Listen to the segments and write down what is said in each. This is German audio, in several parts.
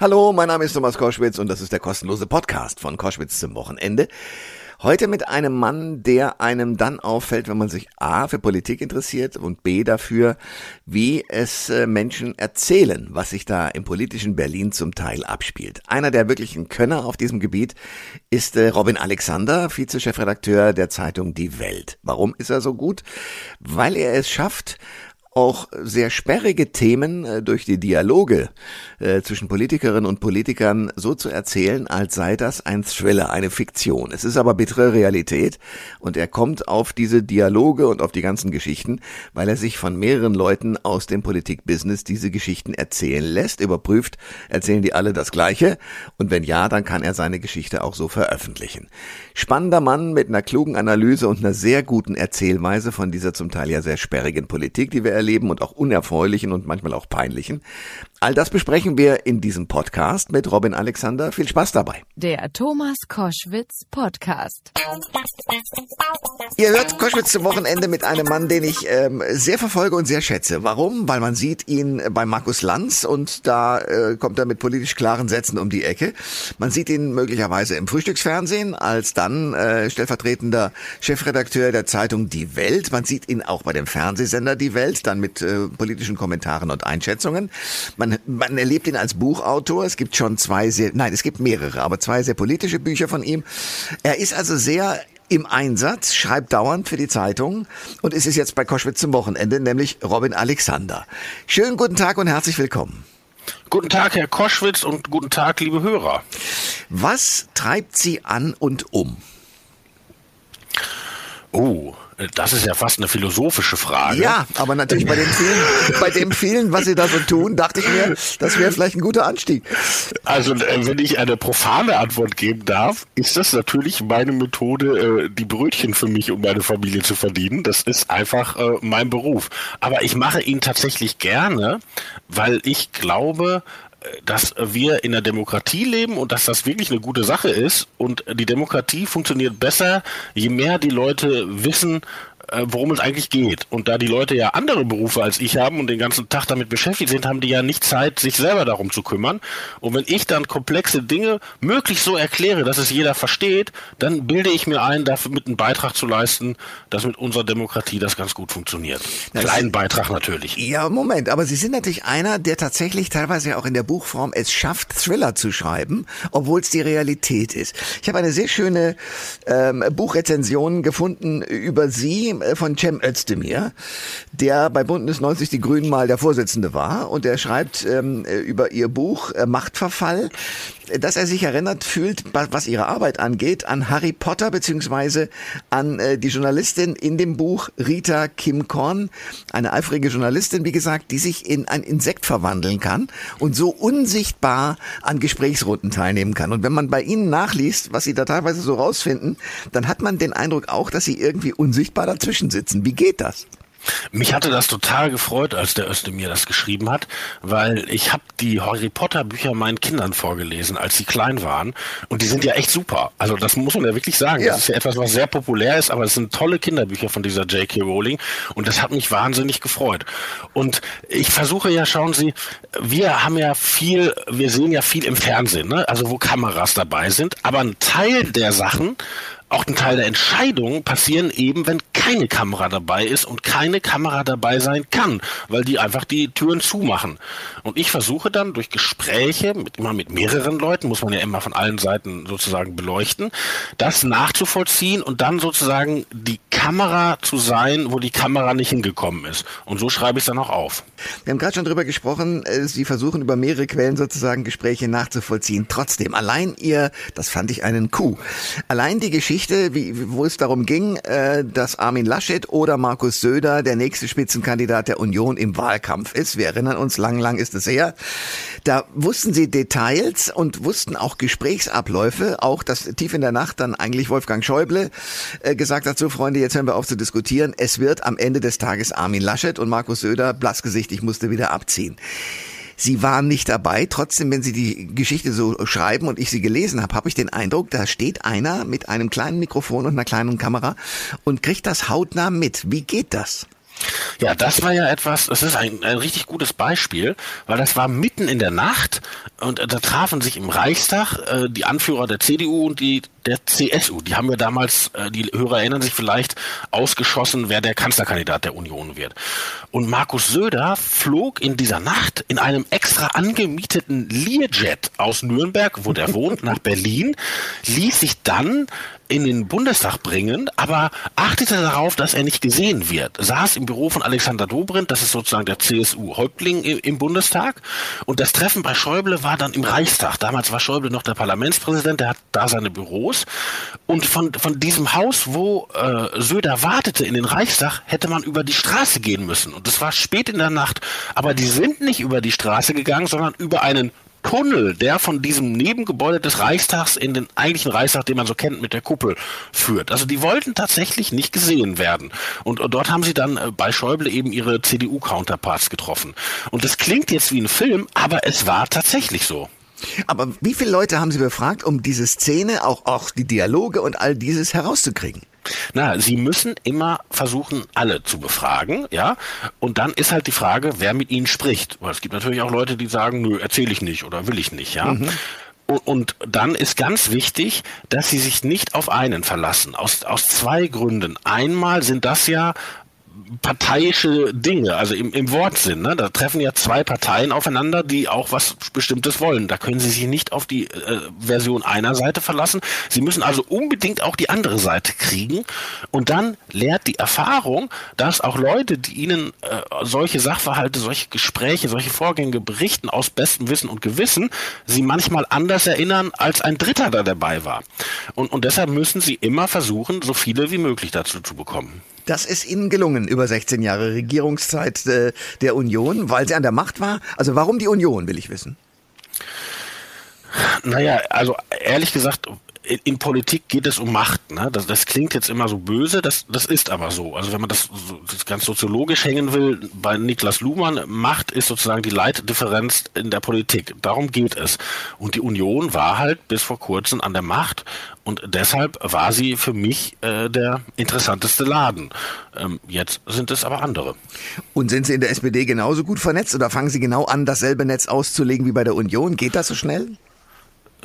Hallo, mein Name ist Thomas Koschwitz und das ist der kostenlose Podcast von Koschwitz zum Wochenende. Heute mit einem Mann, der einem dann auffällt, wenn man sich A für Politik interessiert und B dafür, wie es äh, Menschen erzählen, was sich da im politischen Berlin zum Teil abspielt. Einer der wirklichen Könner auf diesem Gebiet ist äh, Robin Alexander, Vizechefredakteur der Zeitung Die Welt. Warum ist er so gut? Weil er es schafft, auch sehr sperrige Themen äh, durch die Dialoge äh, zwischen Politikerinnen und Politikern so zu erzählen, als sei das ein Thriller, eine Fiktion. Es ist aber bittere Realität und er kommt auf diese Dialoge und auf die ganzen Geschichten, weil er sich von mehreren Leuten aus dem Politikbusiness diese Geschichten erzählen lässt, überprüft, erzählen die alle das Gleiche und wenn ja, dann kann er seine Geschichte auch so veröffentlichen. Spannender Mann mit einer klugen Analyse und einer sehr guten Erzählweise von dieser zum Teil ja sehr sperrigen Politik, die wir erleben und auch unerfreulichen und manchmal auch peinlichen. All das besprechen wir in diesem Podcast mit Robin Alexander. Viel Spaß dabei. Der Thomas Koschwitz Podcast. Ihr hört Koschwitz zum Wochenende mit einem Mann, den ich ähm, sehr verfolge und sehr schätze. Warum? Weil man sieht ihn bei Markus Lanz und da äh, kommt er mit politisch klaren Sätzen um die Ecke. Man sieht ihn möglicherweise im Frühstücksfernsehen als dann äh, stellvertretender Chefredakteur der Zeitung Die Welt. Man sieht ihn auch bei dem Fernsehsender Die Welt, dann mit äh, politischen Kommentaren und Einschätzungen. Man man, man erlebt ihn als Buchautor. Es gibt schon zwei sehr, nein, es gibt mehrere, aber zwei sehr politische Bücher von ihm. Er ist also sehr im Einsatz, schreibt dauernd für die Zeitung und ist es jetzt bei Koschwitz zum Wochenende, nämlich Robin Alexander. Schönen guten Tag und herzlich willkommen. Guten Tag, Herr Koschwitz und guten Tag, liebe Hörer. Was treibt Sie an und um? Oh, das ist ja fast eine philosophische Frage. Ja, aber natürlich bei dem vielen, bei dem vielen, was Sie da so tun, dachte ich mir, das wäre vielleicht ein guter Anstieg. Also, äh, wenn ich eine profane Antwort geben darf, ist das natürlich meine Methode, äh, die Brötchen für mich und meine Familie zu verdienen. Das ist einfach äh, mein Beruf. Aber ich mache ihn tatsächlich gerne, weil ich glaube, dass wir in der Demokratie leben und dass das wirklich eine gute Sache ist. Und die Demokratie funktioniert besser, je mehr die Leute wissen, worum es eigentlich geht. Und da die Leute ja andere Berufe als ich haben und den ganzen Tag damit beschäftigt sind, haben die ja nicht Zeit, sich selber darum zu kümmern. Und wenn ich dann komplexe Dinge möglichst so erkläre, dass es jeder versteht, dann bilde ich mir ein, dafür mit einen Beitrag zu leisten, dass mit unserer Demokratie das ganz gut funktioniert. Na, Kleinen Beitrag natürlich. Ja, Moment, aber Sie sind natürlich einer, der tatsächlich teilweise auch in der Buchform es schafft, Thriller zu schreiben, obwohl es die Realität ist. Ich habe eine sehr schöne ähm, Buchrezension gefunden über Sie äh, von Cem Özdemir, der bei Bündnis 90 Die Grünen mal der Vorsitzende war und er schreibt ähm, äh, über ihr Buch äh, Machtverfall, dass er sich erinnert fühlt, was ihre Arbeit angeht, an Harry Potter beziehungsweise an äh, die Journalistin in dem Buch Rita Kim Korn, eine eifrige Journalistin, wie gesagt, die sich in ein Insekt verwandeln kann und so unsichtbar an Gesprächsrunden teilnehmen kann. Und wenn man bei ihnen nachliest, was sie da teilweise so rausfinden, dann hat man den Eindruck auch, dass sie irgendwie unsichtbar dazwischen sitzen. Wie geht das? Mich hatte das total gefreut, als der Öste mir das geschrieben hat, weil ich habe die Harry Potter Bücher meinen Kindern vorgelesen, als sie klein waren. Und die sind ja echt super. Also das muss man ja wirklich sagen. Ja. Das ist ja etwas, was sehr populär ist, aber es sind tolle Kinderbücher von dieser J.K. Rowling. Und das hat mich wahnsinnig gefreut. Und ich versuche ja, schauen Sie, wir haben ja viel, wir sehen ja viel im Fernsehen, ne? also wo Kameras dabei sind. Aber ein Teil der Sachen auch ein Teil der Entscheidungen passieren eben, wenn keine Kamera dabei ist und keine Kamera dabei sein kann, weil die einfach die Türen zumachen. Und ich versuche dann durch Gespräche mit immer mit mehreren Leuten, muss man ja immer von allen Seiten sozusagen beleuchten, das nachzuvollziehen und dann sozusagen die Kamera zu sein, wo die Kamera nicht hingekommen ist. Und so schreibe ich es dann auch auf. Wir haben gerade schon drüber gesprochen, äh, Sie versuchen über mehrere Quellen sozusagen Gespräche nachzuvollziehen. Trotzdem, allein ihr, das fand ich einen Coup, allein die Geschichte Geschichte, wie, wo es darum ging, äh, dass Armin Laschet oder Markus Söder der nächste Spitzenkandidat der Union im Wahlkampf ist. Wir erinnern uns, lang, lang ist es her. Da wussten sie Details und wussten auch Gesprächsabläufe, auch dass tief in der Nacht dann eigentlich Wolfgang Schäuble äh, gesagt hat, so Freunde, jetzt hören wir auf zu diskutieren. Es wird am Ende des Tages Armin Laschet und Markus Söder, blassgesichtig, musste wieder abziehen. Sie waren nicht dabei. Trotzdem, wenn Sie die Geschichte so schreiben und ich sie gelesen habe, habe ich den Eindruck, da steht einer mit einem kleinen Mikrofon und einer kleinen Kamera und kriegt das hautnah mit. Wie geht das? Ja, das war ja etwas, das ist ein, ein richtig gutes Beispiel, weil das war mitten in der Nacht und äh, da trafen sich im Reichstag äh, die Anführer der CDU und die der CSU. Die haben ja damals, äh, die Hörer erinnern sich vielleicht, ausgeschossen, wer der Kanzlerkandidat der Union wird. Und Markus Söder flog in dieser Nacht in einem extra angemieteten Learjet aus Nürnberg, wo der wohnt, nach Berlin, ließ sich dann in den Bundestag bringen, aber achtete darauf, dass er nicht gesehen wird. Saß im Büro von Alexander Dobrindt, das ist sozusagen der CSU-Häuptling im Bundestag. Und das Treffen bei Schäuble war dann im Reichstag. Damals war Schäuble noch der Parlamentspräsident, der hat da seine Büros. Und von, von diesem Haus, wo äh, Söder wartete in den Reichstag, hätte man über die Straße gehen müssen. Und das war spät in der Nacht. Aber die sind nicht über die Straße gegangen, sondern über einen Tunnel, der von diesem Nebengebäude des Reichstags in den eigentlichen Reichstag, den man so kennt, mit der Kuppel führt. Also die wollten tatsächlich nicht gesehen werden. Und, dort haben sie dann äh, bei Schäuble eben ihre CDU-Counterparts getroffen. Und das klingt jetzt wie ein Film, aber es war tatsächlich so. Aber wie viele Leute haben Sie befragt, um diese Szene, auch, auch die Dialoge und all dieses herauszukriegen? Na, Sie müssen immer versuchen, alle zu befragen, ja. Und dann ist halt die Frage, wer mit Ihnen spricht. Weil es gibt natürlich auch Leute, die sagen, nö, erzähle ich nicht oder will ich nicht, ja. Mhm. Und dann ist ganz wichtig, dass Sie sich nicht auf einen verlassen. Aus, aus zwei Gründen. Einmal sind das ja parteiische Dinge, also im, im Wortsinn. Ne? Da treffen ja zwei Parteien aufeinander, die auch was Bestimmtes wollen. Da können Sie sich nicht auf die äh, Version einer Seite verlassen. Sie müssen also unbedingt auch die andere Seite kriegen. Und dann lehrt die Erfahrung, dass auch Leute, die Ihnen äh, solche Sachverhalte, solche Gespräche, solche Vorgänge berichten aus bestem Wissen und Gewissen, Sie manchmal anders erinnern, als ein Dritter da dabei war. Und, und deshalb müssen Sie immer versuchen, so viele wie möglich dazu zu bekommen. Das ist Ihnen gelungen über 16 Jahre Regierungszeit äh, der Union, weil sie an der Macht war. Also warum die Union, will ich wissen. Naja, also ehrlich gesagt, in Politik geht es um Macht. Ne? Das, das klingt jetzt immer so böse, das, das ist aber so. Also wenn man das, das ganz soziologisch hängen will, bei Niklas Luhmann, Macht ist sozusagen die Leitdifferenz in der Politik. Darum geht es. Und die Union war halt bis vor kurzem an der Macht und deshalb war sie für mich äh, der interessanteste Laden. Ähm, jetzt sind es aber andere. Und sind Sie in der SPD genauso gut vernetzt oder fangen Sie genau an, dasselbe Netz auszulegen wie bei der Union? Geht das so schnell?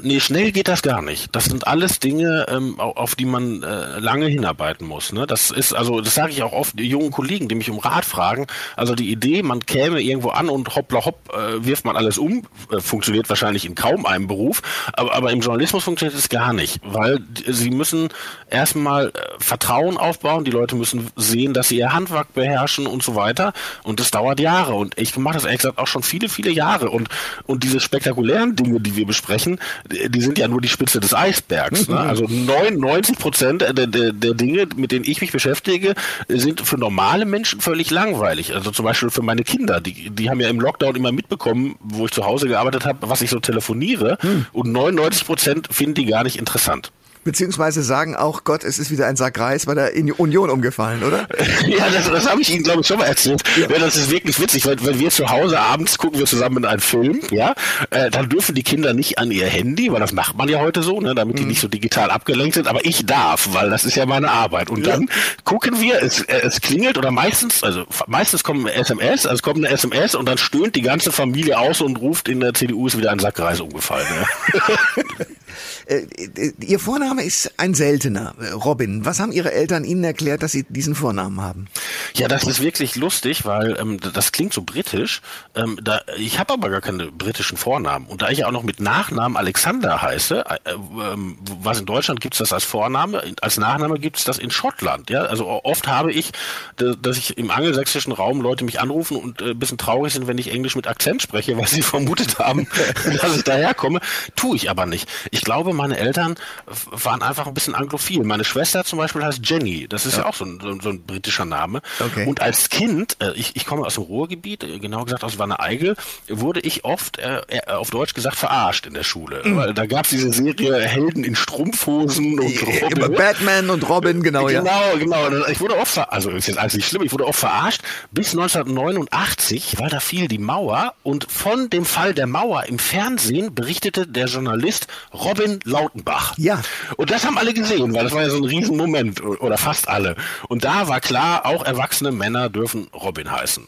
Nee, schnell geht das gar nicht. Das sind alles Dinge, ähm, auf die man äh, lange hinarbeiten muss. Ne? Das ist, also das sage ich auch oft jungen Kollegen, die mich um Rat fragen. Also die Idee, man käme irgendwo an und hoppla hopp, äh, wirft man alles um, äh, funktioniert wahrscheinlich in kaum einem Beruf, aber, aber im Journalismus funktioniert es gar nicht, weil sie müssen erstmal äh, Vertrauen aufbauen, die Leute müssen sehen, dass sie ihr Handwerk beherrschen und so weiter. Und das dauert Jahre. Und ich mache das ehrlich gesagt auch schon viele, viele Jahre. Und, und diese spektakulären Dinge, die wir besprechen, die sind ja nur die Spitze des Eisbergs. Ne? Also 99 Prozent der, der, der Dinge, mit denen ich mich beschäftige, sind für normale Menschen völlig langweilig. Also zum Beispiel für meine Kinder, die, die haben ja im Lockdown immer mitbekommen, wo ich zu Hause gearbeitet habe, was ich so telefoniere. Mhm. Und 99 Prozent finden die gar nicht interessant. Beziehungsweise sagen auch, Gott, es ist wieder ein Sack Reis bei der Union umgefallen, oder? ja, das, das habe ich Ihnen, glaube ich, schon mal erzählt. Ja. ja. das ist wirklich witzig, weil wenn wir zu Hause abends gucken wir zusammen in einen Film, ja, äh, dann dürfen die Kinder nicht an ihr Handy, weil das macht man ja heute so, ne, damit mhm. die nicht so digital abgelenkt sind, aber ich darf, weil das ist ja meine Arbeit. Und ja. dann gucken wir, es, äh, es klingelt oder meistens, also meistens kommen SMS, also es kommt eine SMS und dann stöhnt die ganze Familie aus und ruft, in der CDU ist wieder ein Sack Reis umgefallen. Ja. Äh, äh, Ihr Vorname ist ein seltener, äh, Robin. Was haben Ihre Eltern Ihnen erklärt, dass Sie diesen Vornamen haben? Ja, das ist wirklich lustig, weil ähm, das klingt so britisch. Ähm, da, ich habe aber gar keine britischen Vornamen. Und da ich ja auch noch mit Nachnamen Alexander heiße, äh, ähm, was in Deutschland gibt es das als Vorname, als Nachname gibt es das in Schottland. Ja, also oft habe ich, dass ich im angelsächsischen Raum Leute mich anrufen und äh, ein bisschen traurig sind, wenn ich Englisch mit Akzent spreche, weil sie vermutet haben, dass ich daherkomme. Tue ich aber nicht. Ich glaube, meine Eltern waren einfach ein bisschen anglophil. Meine Schwester zum Beispiel heißt Jenny. Das ist ja, ja auch so ein, so, so ein, britischer Name. Okay. Und als Kind, äh, ich, ich komme aus dem Ruhrgebiet, genau gesagt aus Wanne-Eigel, wurde ich oft, äh, äh, auf Deutsch gesagt, verarscht in der Schule. Mhm. Weil da gab es diese Serie Helden in Strumpfhosen und Robin. Batman und Robin, genau, ja. Genau, genau. Ich wurde oft, also ist jetzt alles nicht schlimm, ich wurde oft verarscht bis 1989, weil da fiel die Mauer und von dem Fall der Mauer im Fernsehen berichtete der Journalist Robin Lautenbach. Ja. Und das haben alle gesehen, weil das war ja so ein Riesenmoment oder fast alle. Und da war klar, auch erwachsene Männer dürfen Robin heißen.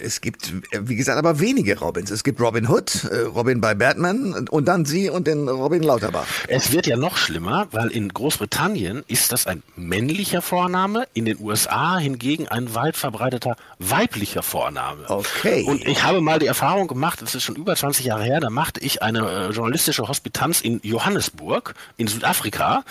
Es gibt, wie gesagt, aber wenige Robins. Es gibt Robin Hood, äh, Robin bei Batman und dann Sie und den Robin Lauterbach. Es wird ja noch schlimmer, weil in Großbritannien ist das ein männlicher Vorname, in den USA hingegen ein weit verbreiteter weiblicher Vorname. Okay. Und ich habe mal die Erfahrung gemacht, das ist schon über 20 Jahre her, da machte ich eine äh, journalistische Hospitanz in Johannesburg in Südafrika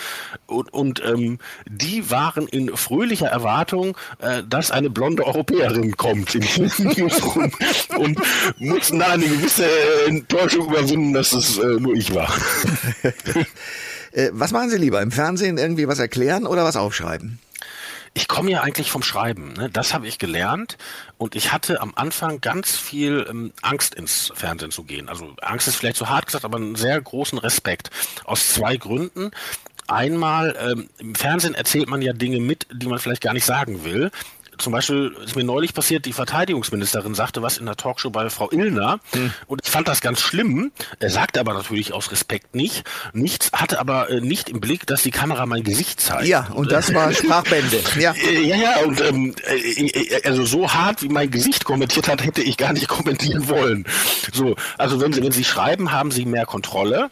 und, und ähm, die waren in fröhlicher Erwartung, äh, dass eine blonde Europäerin kommt in Newsroom und mussten da eine gewisse Enttäuschung überwinden, dass es äh, nur ich war. Äh, was machen Sie lieber? Im Fernsehen irgendwie was erklären oder was aufschreiben? Ich komme ja eigentlich vom Schreiben. Ne? Das habe ich gelernt und ich hatte am Anfang ganz viel ähm, Angst ins Fernsehen zu gehen. Also Angst ist vielleicht zu hart gesagt, aber einen sehr großen Respekt. Aus zwei Gründen. Einmal, ähm, im Fernsehen erzählt man ja Dinge mit, die man vielleicht gar nicht sagen will zum Beispiel ist mir neulich passiert, die Verteidigungsministerin sagte was in der Talkshow bei Frau Illner hm. und ich fand das ganz schlimm. Er sagte aber natürlich aus Respekt nicht, nichts, hatte aber äh, nicht im Blick, dass die Kamera mein Gesicht zeigt. Ja, und das war Sprachbände. Ja, ja, ja und ähm, äh, also so hart wie mein Gesicht kommentiert hat, hätte ich gar nicht kommentieren wollen. So, also wenn Sie wenn Sie schreiben, haben Sie mehr Kontrolle.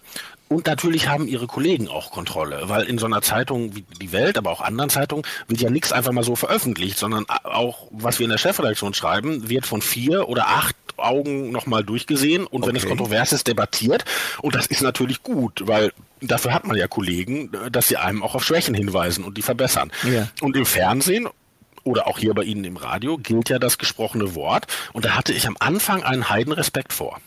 Und natürlich haben ihre Kollegen auch Kontrolle, weil in so einer Zeitung wie die Welt, aber auch anderen Zeitungen, wird ja nichts einfach mal so veröffentlicht, sondern auch, was wir in der Chefredaktion schreiben, wird von vier oder acht Augen nochmal durchgesehen und okay. wenn es kontrovers ist, debattiert. Und das ist natürlich gut, weil dafür hat man ja Kollegen, dass sie einem auch auf Schwächen hinweisen und die verbessern. Ja. Und im Fernsehen oder auch hier bei Ihnen im Radio gilt ja das gesprochene Wort. Und da hatte ich am Anfang einen Heidenrespekt vor.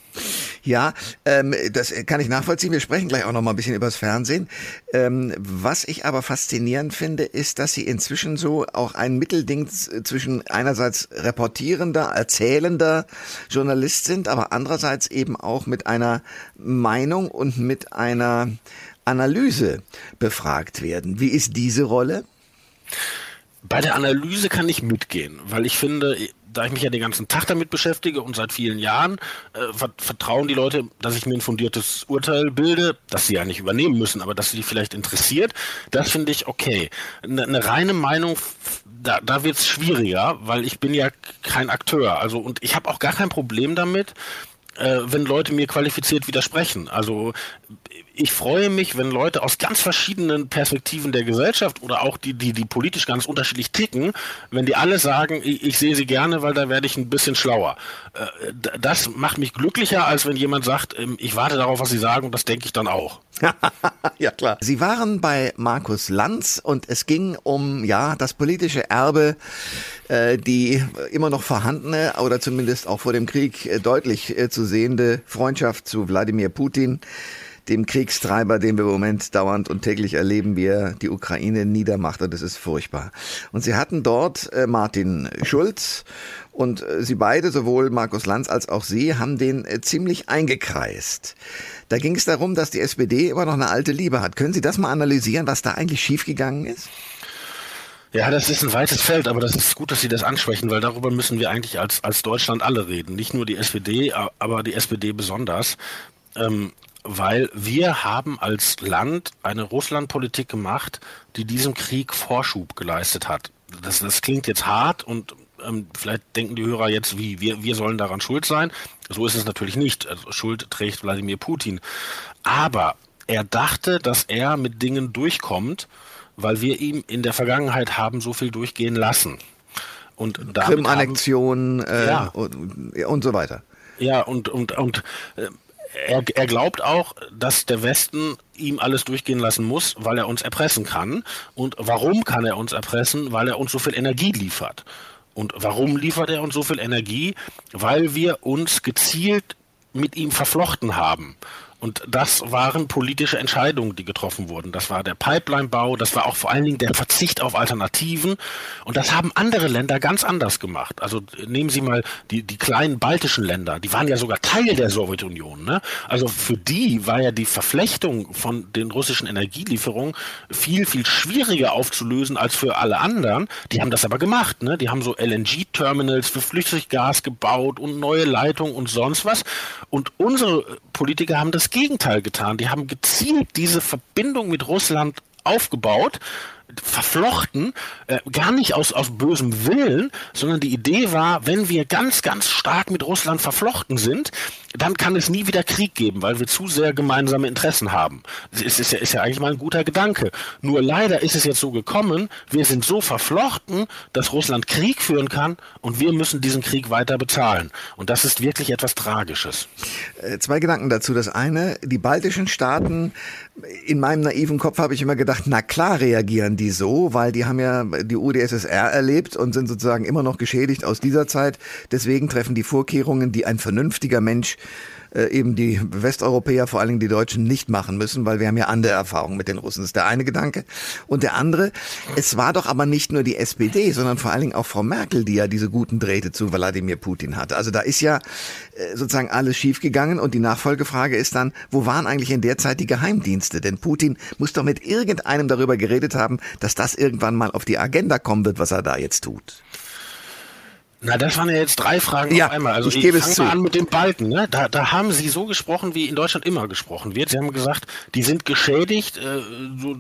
Ja, ähm, das kann ich nachvollziehen. Wir sprechen gleich auch noch mal ein bisschen über das Fernsehen. Ähm, was ich aber faszinierend finde, ist, dass Sie inzwischen so auch ein Mittelding zwischen einerseits reportierender, erzählender Journalist sind, aber andererseits eben auch mit einer Meinung und mit einer Analyse befragt werden. Wie ist diese Rolle? Bei der Analyse kann ich mitgehen, weil ich finde, da ich mich ja den ganzen Tag damit beschäftige und seit vielen Jahren, äh, vertrauen die Leute, dass ich mir ein fundiertes Urteil bilde, das sie ja nicht übernehmen müssen, aber dass sie vielleicht interessiert. Das finde ich okay. Eine, eine reine Meinung, da, da wird es schwieriger, weil ich bin ja kein Akteur. Also und ich habe auch gar kein Problem damit, äh, wenn Leute mir qualifiziert widersprechen. Also ich freue mich, wenn Leute aus ganz verschiedenen Perspektiven der Gesellschaft oder auch die, die, die politisch ganz unterschiedlich ticken, wenn die alle sagen, ich, ich sehe sie gerne, weil da werde ich ein bisschen schlauer. Äh, das macht mich glücklicher, als wenn jemand sagt, ähm, ich warte darauf, was sie sagen und das denke ich dann auch. ja, klar. Sie waren bei Markus Lanz und es ging um, ja, das politische Erbe, äh, die immer noch vorhandene oder zumindest auch vor dem Krieg äh, deutlich äh, zu sehende Freundschaft zu Wladimir Putin dem Kriegstreiber, den wir im Moment dauernd und täglich erleben, wie er die Ukraine niedermacht. Und das ist furchtbar. Und sie hatten dort äh, Martin Schulz und äh, sie beide, sowohl Markus Lanz als auch Sie, haben den äh, ziemlich eingekreist. Da ging es darum, dass die SPD immer noch eine alte Liebe hat. Können Sie das mal analysieren, was da eigentlich schiefgegangen ist? Ja, das ist ein weites Feld, aber das ist gut, dass Sie das ansprechen, weil darüber müssen wir eigentlich als, als Deutschland alle reden. Nicht nur die SPD, aber die SPD besonders. Ähm, weil wir haben als Land eine Russlandpolitik gemacht, die diesem Krieg Vorschub geleistet hat. Das, das klingt jetzt hart und ähm, vielleicht denken die Hörer jetzt, wie wir, wir sollen daran schuld sein. So ist es natürlich nicht. Also Schuld trägt Wladimir Putin. Aber er dachte, dass er mit Dingen durchkommt, weil wir ihm in der Vergangenheit haben so viel durchgehen lassen. Und Krim-Annexion äh, ja. und, und so weiter. Ja, und, und, und äh, er, er glaubt auch, dass der Westen ihm alles durchgehen lassen muss, weil er uns erpressen kann. Und warum kann er uns erpressen? Weil er uns so viel Energie liefert. Und warum liefert er uns so viel Energie? Weil wir uns gezielt mit ihm verflochten haben. Und das waren politische Entscheidungen, die getroffen wurden. Das war der Pipeline-Bau, das war auch vor allen Dingen der Verzicht auf Alternativen. Und das haben andere Länder ganz anders gemacht. Also nehmen Sie mal die, die kleinen baltischen Länder, die waren ja sogar Teil der Sowjetunion. Ne? Also für die war ja die Verflechtung von den russischen Energielieferungen viel, viel schwieriger aufzulösen als für alle anderen. Die haben das aber gemacht. Ne? Die haben so LNG-Terminals für Flüssiggas gebaut und neue Leitungen und sonst was. Und unsere Politiker haben das Gegenteil getan. Die haben gezielt diese Verbindung mit Russland aufgebaut verflochten, äh, gar nicht aus, aus bösem Willen, sondern die Idee war, wenn wir ganz, ganz stark mit Russland verflochten sind, dann kann es nie wieder Krieg geben, weil wir zu sehr gemeinsame Interessen haben. Es ist ja, ist ja eigentlich mal ein guter Gedanke. Nur leider ist es jetzt so gekommen, wir sind so verflochten, dass Russland Krieg führen kann und wir müssen diesen Krieg weiter bezahlen. Und das ist wirklich etwas Tragisches. Äh, zwei Gedanken dazu. Das eine, die baltischen Staaten, in meinem naiven Kopf habe ich immer gedacht, na klar reagieren die so, weil die haben ja die UdSSR erlebt und sind sozusagen immer noch geschädigt aus dieser Zeit. Deswegen treffen die Vorkehrungen, die ein vernünftiger Mensch äh, eben die Westeuropäer, vor allen Dingen die Deutschen, nicht machen müssen, weil wir haben ja andere Erfahrungen mit den Russen. Das ist der eine Gedanke. Und der andere, es war doch aber nicht nur die SPD, sondern vor allen Dingen auch Frau Merkel, die ja diese guten Drähte zu Wladimir Putin hatte. Also da ist ja äh, sozusagen alles schiefgegangen und die Nachfolgefrage ist dann, wo waren eigentlich in der Zeit die Geheimdienste? Denn Putin muss doch mit irgendeinem darüber geredet haben, dass das irgendwann mal auf die Agenda kommen wird, was er da jetzt tut. Na, das waren ja jetzt drei Fragen ja, auf einmal. Also ich, gebe es zu. an mit dem Balken. Ne? Da, da haben Sie so gesprochen, wie in Deutschland immer gesprochen wird. Sie haben gesagt, die sind geschädigt äh,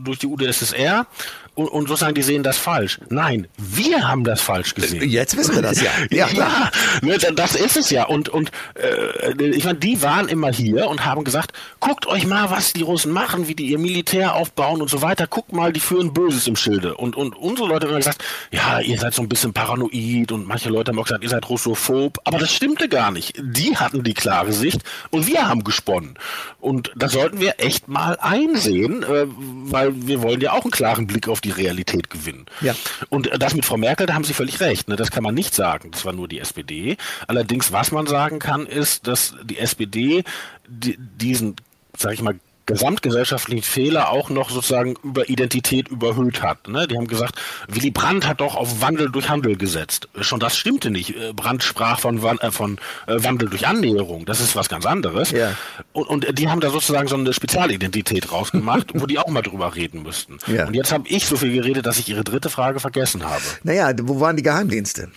durch die UdSSR und, und sozusagen die sehen das falsch. Nein, wir haben das falsch gesehen. Jetzt wissen wir das ja. Ja, ja ne, das ist es ja. Und, und äh, ich meine, die waren immer hier und haben gesagt, guckt euch mal, was die Russen machen, wie die ihr Militär aufbauen und so weiter. Guckt mal, die führen Böses im Schilde. Und, und unsere Leute haben gesagt, ja, ihr seid so ein bisschen paranoid und manche Leute haben auch gesagt, ihr seid russophob. Aber das stimmte gar nicht. Die hatten die klare Sicht und wir haben gesponnen. Und das sollten wir echt mal einsehen, äh, weil wir wollen ja auch einen klaren Blick auf die Realität gewinnen. Ja. Und das mit Frau Merkel, da haben Sie völlig recht. Ne? Das kann man nicht sagen. Das war nur die SPD. Allerdings, was man sagen kann, ist, dass die SPD diesen, sag ich mal, gesamtgesellschaftlichen Fehler auch noch sozusagen über Identität überhöht hat. Ne? Die haben gesagt, Willy Brandt hat doch auf Wandel durch Handel gesetzt. Schon das stimmte nicht. Äh, Brandt sprach von, äh, von äh, Wandel durch Annäherung. Das ist was ganz anderes. Ja. Und, und die haben da sozusagen so eine Spezialidentität rausgemacht, wo die auch mal drüber reden müssten. Ja. Und jetzt habe ich so viel geredet, dass ich Ihre dritte Frage vergessen habe. Naja, wo waren die Geheimdienste?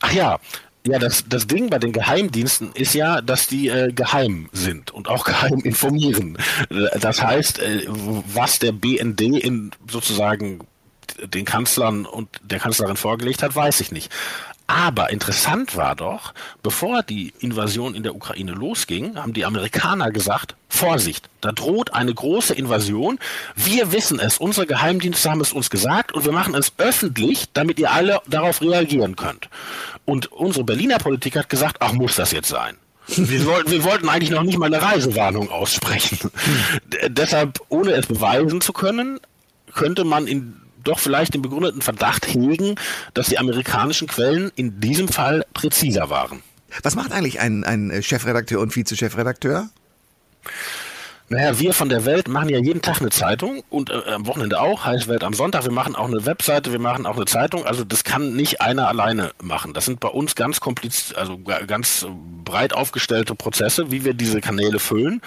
Ach ja, ja, das, das Ding bei den Geheimdiensten ist ja, dass die äh, geheim sind und auch geheim informieren. Das heißt, äh, was der BND in sozusagen den Kanzlern und der Kanzlerin vorgelegt hat, weiß ich nicht. Aber interessant war doch, bevor die Invasion in der Ukraine losging, haben die Amerikaner gesagt, Vorsicht, da droht eine große Invasion. Wir wissen es, unsere Geheimdienste haben es uns gesagt und wir machen es öffentlich, damit ihr alle darauf reagieren könnt. Und unsere Berliner Politik hat gesagt, ach, muss das jetzt sein? Wir wollten, wir wollten eigentlich noch nicht mal eine Reisewarnung aussprechen. Deshalb, ohne es beweisen zu können, könnte man in doch vielleicht den begründeten Verdacht hegen, dass die amerikanischen Quellen in diesem Fall präziser waren. Was macht eigentlich ein, ein Chefredakteur und Vizechefredakteur? Naja, wir von der Welt machen ja jeden Tag eine Zeitung und äh, am Wochenende auch, heißt Welt am Sonntag. Wir machen auch eine Webseite, wir machen auch eine Zeitung. Also das kann nicht einer alleine machen. Das sind bei uns ganz kompliziert, also ganz breit aufgestellte Prozesse, wie wir diese Kanäle füllen.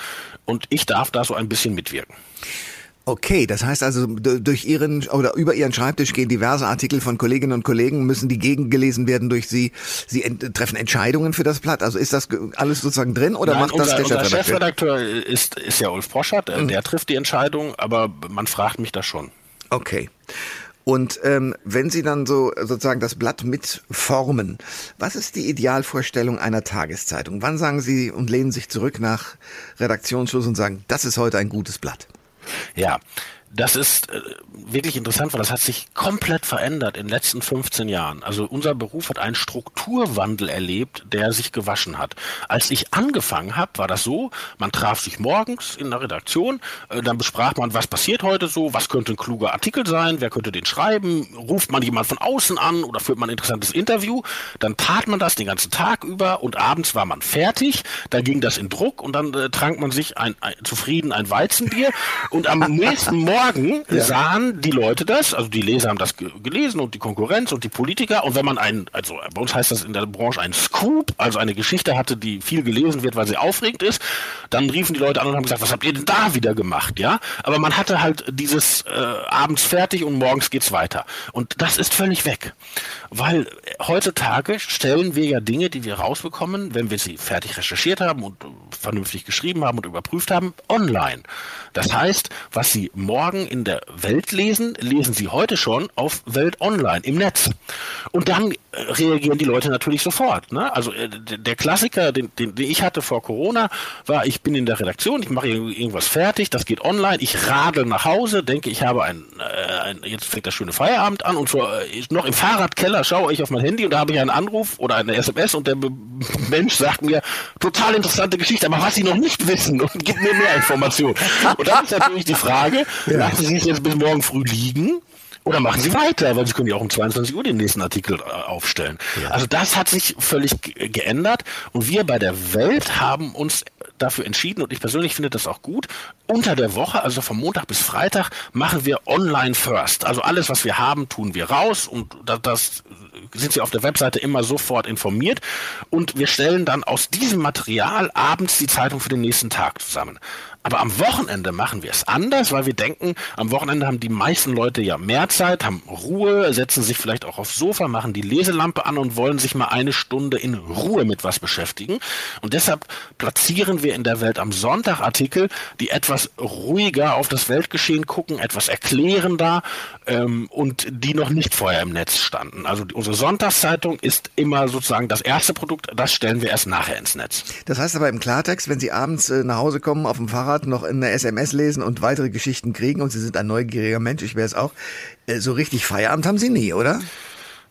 Und ich darf da so ein bisschen mitwirken. Okay, das heißt also, durch Ihren oder über Ihren Schreibtisch gehen diverse Artikel von Kolleginnen und Kollegen, müssen die gegengelesen werden durch Sie. Sie ent treffen Entscheidungen für das Blatt. Also ist das alles sozusagen drin oder Nein, macht das unser, der Chefredakteur? Chefredakteur ist, ist ja Ulf Proschert, mhm. der trifft die Entscheidung, aber man fragt mich das schon. Okay. Und ähm, wenn Sie dann so sozusagen das Blatt mitformen, was ist die Idealvorstellung einer Tageszeitung? Wann sagen Sie und lehnen sich zurück nach Redaktionsschluss und sagen, das ist heute ein gutes Blatt? Ja, das ist äh, wirklich interessant, weil das hat sich komplett verändert in den letzten 15 Jahren. Also unser Beruf hat einen Strukturwandel erlebt, der sich gewaschen hat. Als ich angefangen habe, war das so, man traf sich morgens in der Redaktion, äh, dann besprach man, was passiert heute so, was könnte ein kluger Artikel sein, wer könnte den schreiben, ruft man jemand von außen an oder führt man ein interessantes Interview, dann tat man das den ganzen Tag über und abends war man fertig, dann ging das in Druck und dann äh, trank man sich ein, ein zufrieden ein Weizenbier und am nächsten Morgen Morgen ja. sahen die Leute das, also die Leser haben das gelesen und die Konkurrenz und die Politiker. Und wenn man einen, also bei uns heißt das in der Branche ein Scoop, also eine Geschichte hatte, die viel gelesen wird, weil sie aufregend ist, dann riefen die Leute an und haben gesagt, was habt ihr denn da wieder gemacht, ja? Aber man hatte halt dieses äh, abends fertig und morgens geht's weiter. Und das ist völlig weg. Weil heutzutage stellen wir ja Dinge, die wir rausbekommen, wenn wir sie fertig recherchiert haben und vernünftig geschrieben haben und überprüft haben, online. Das heißt, was Sie morgen in der Welt lesen, lesen Sie heute schon auf Welt Online im Netz. Und dann äh, reagieren die Leute natürlich sofort. Ne? Also äh, der Klassiker, den, den, den ich hatte vor Corona, war, ich bin in der Redaktion, ich mache irgendwas fertig, das geht online, ich radel nach Hause, denke, ich habe ein, äh, ein jetzt fängt das schöne Feierabend an und äh, noch im Fahrradkeller schaue ich auf mein Handy und da habe ich einen Anruf oder eine SMS und der Mensch sagt mir, total interessante Geschichte, aber was Sie noch nicht wissen und gibt mir mehr Informationen. Und dann ist natürlich die Frage. Lassen Sie sich jetzt bis morgen früh liegen oder machen Sie weiter, weil Sie können ja auch um 22 Uhr den nächsten Artikel äh, aufstellen. Ja. Also das hat sich völlig geändert und wir bei der Welt haben uns dafür entschieden und ich persönlich finde das auch gut. Unter der Woche, also von Montag bis Freitag, machen wir online first. Also alles, was wir haben, tun wir raus und das, das sind Sie auf der Webseite immer sofort informiert und wir stellen dann aus diesem Material abends die Zeitung für den nächsten Tag zusammen. Aber am Wochenende machen wir es anders, weil wir denken, am Wochenende haben die meisten Leute ja mehr Zeit, haben Ruhe, setzen sich vielleicht auch aufs Sofa, machen die Leselampe an und wollen sich mal eine Stunde in Ruhe mit was beschäftigen. Und deshalb platzieren wir in der Welt am Sonntag Artikel, die etwas ruhiger auf das Weltgeschehen gucken, etwas erklärender ähm, und die noch nicht vorher im Netz standen. Also unsere Sonntagszeitung ist immer sozusagen das erste Produkt, das stellen wir erst nachher ins Netz. Das heißt aber im Klartext, wenn Sie abends äh, nach Hause kommen auf dem Fahrrad, Fahrrad noch eine SMS lesen und weitere Geschichten kriegen und Sie sind ein neugieriger Mensch, ich wäre es auch. Äh, so richtig Feierabend haben Sie nie, oder?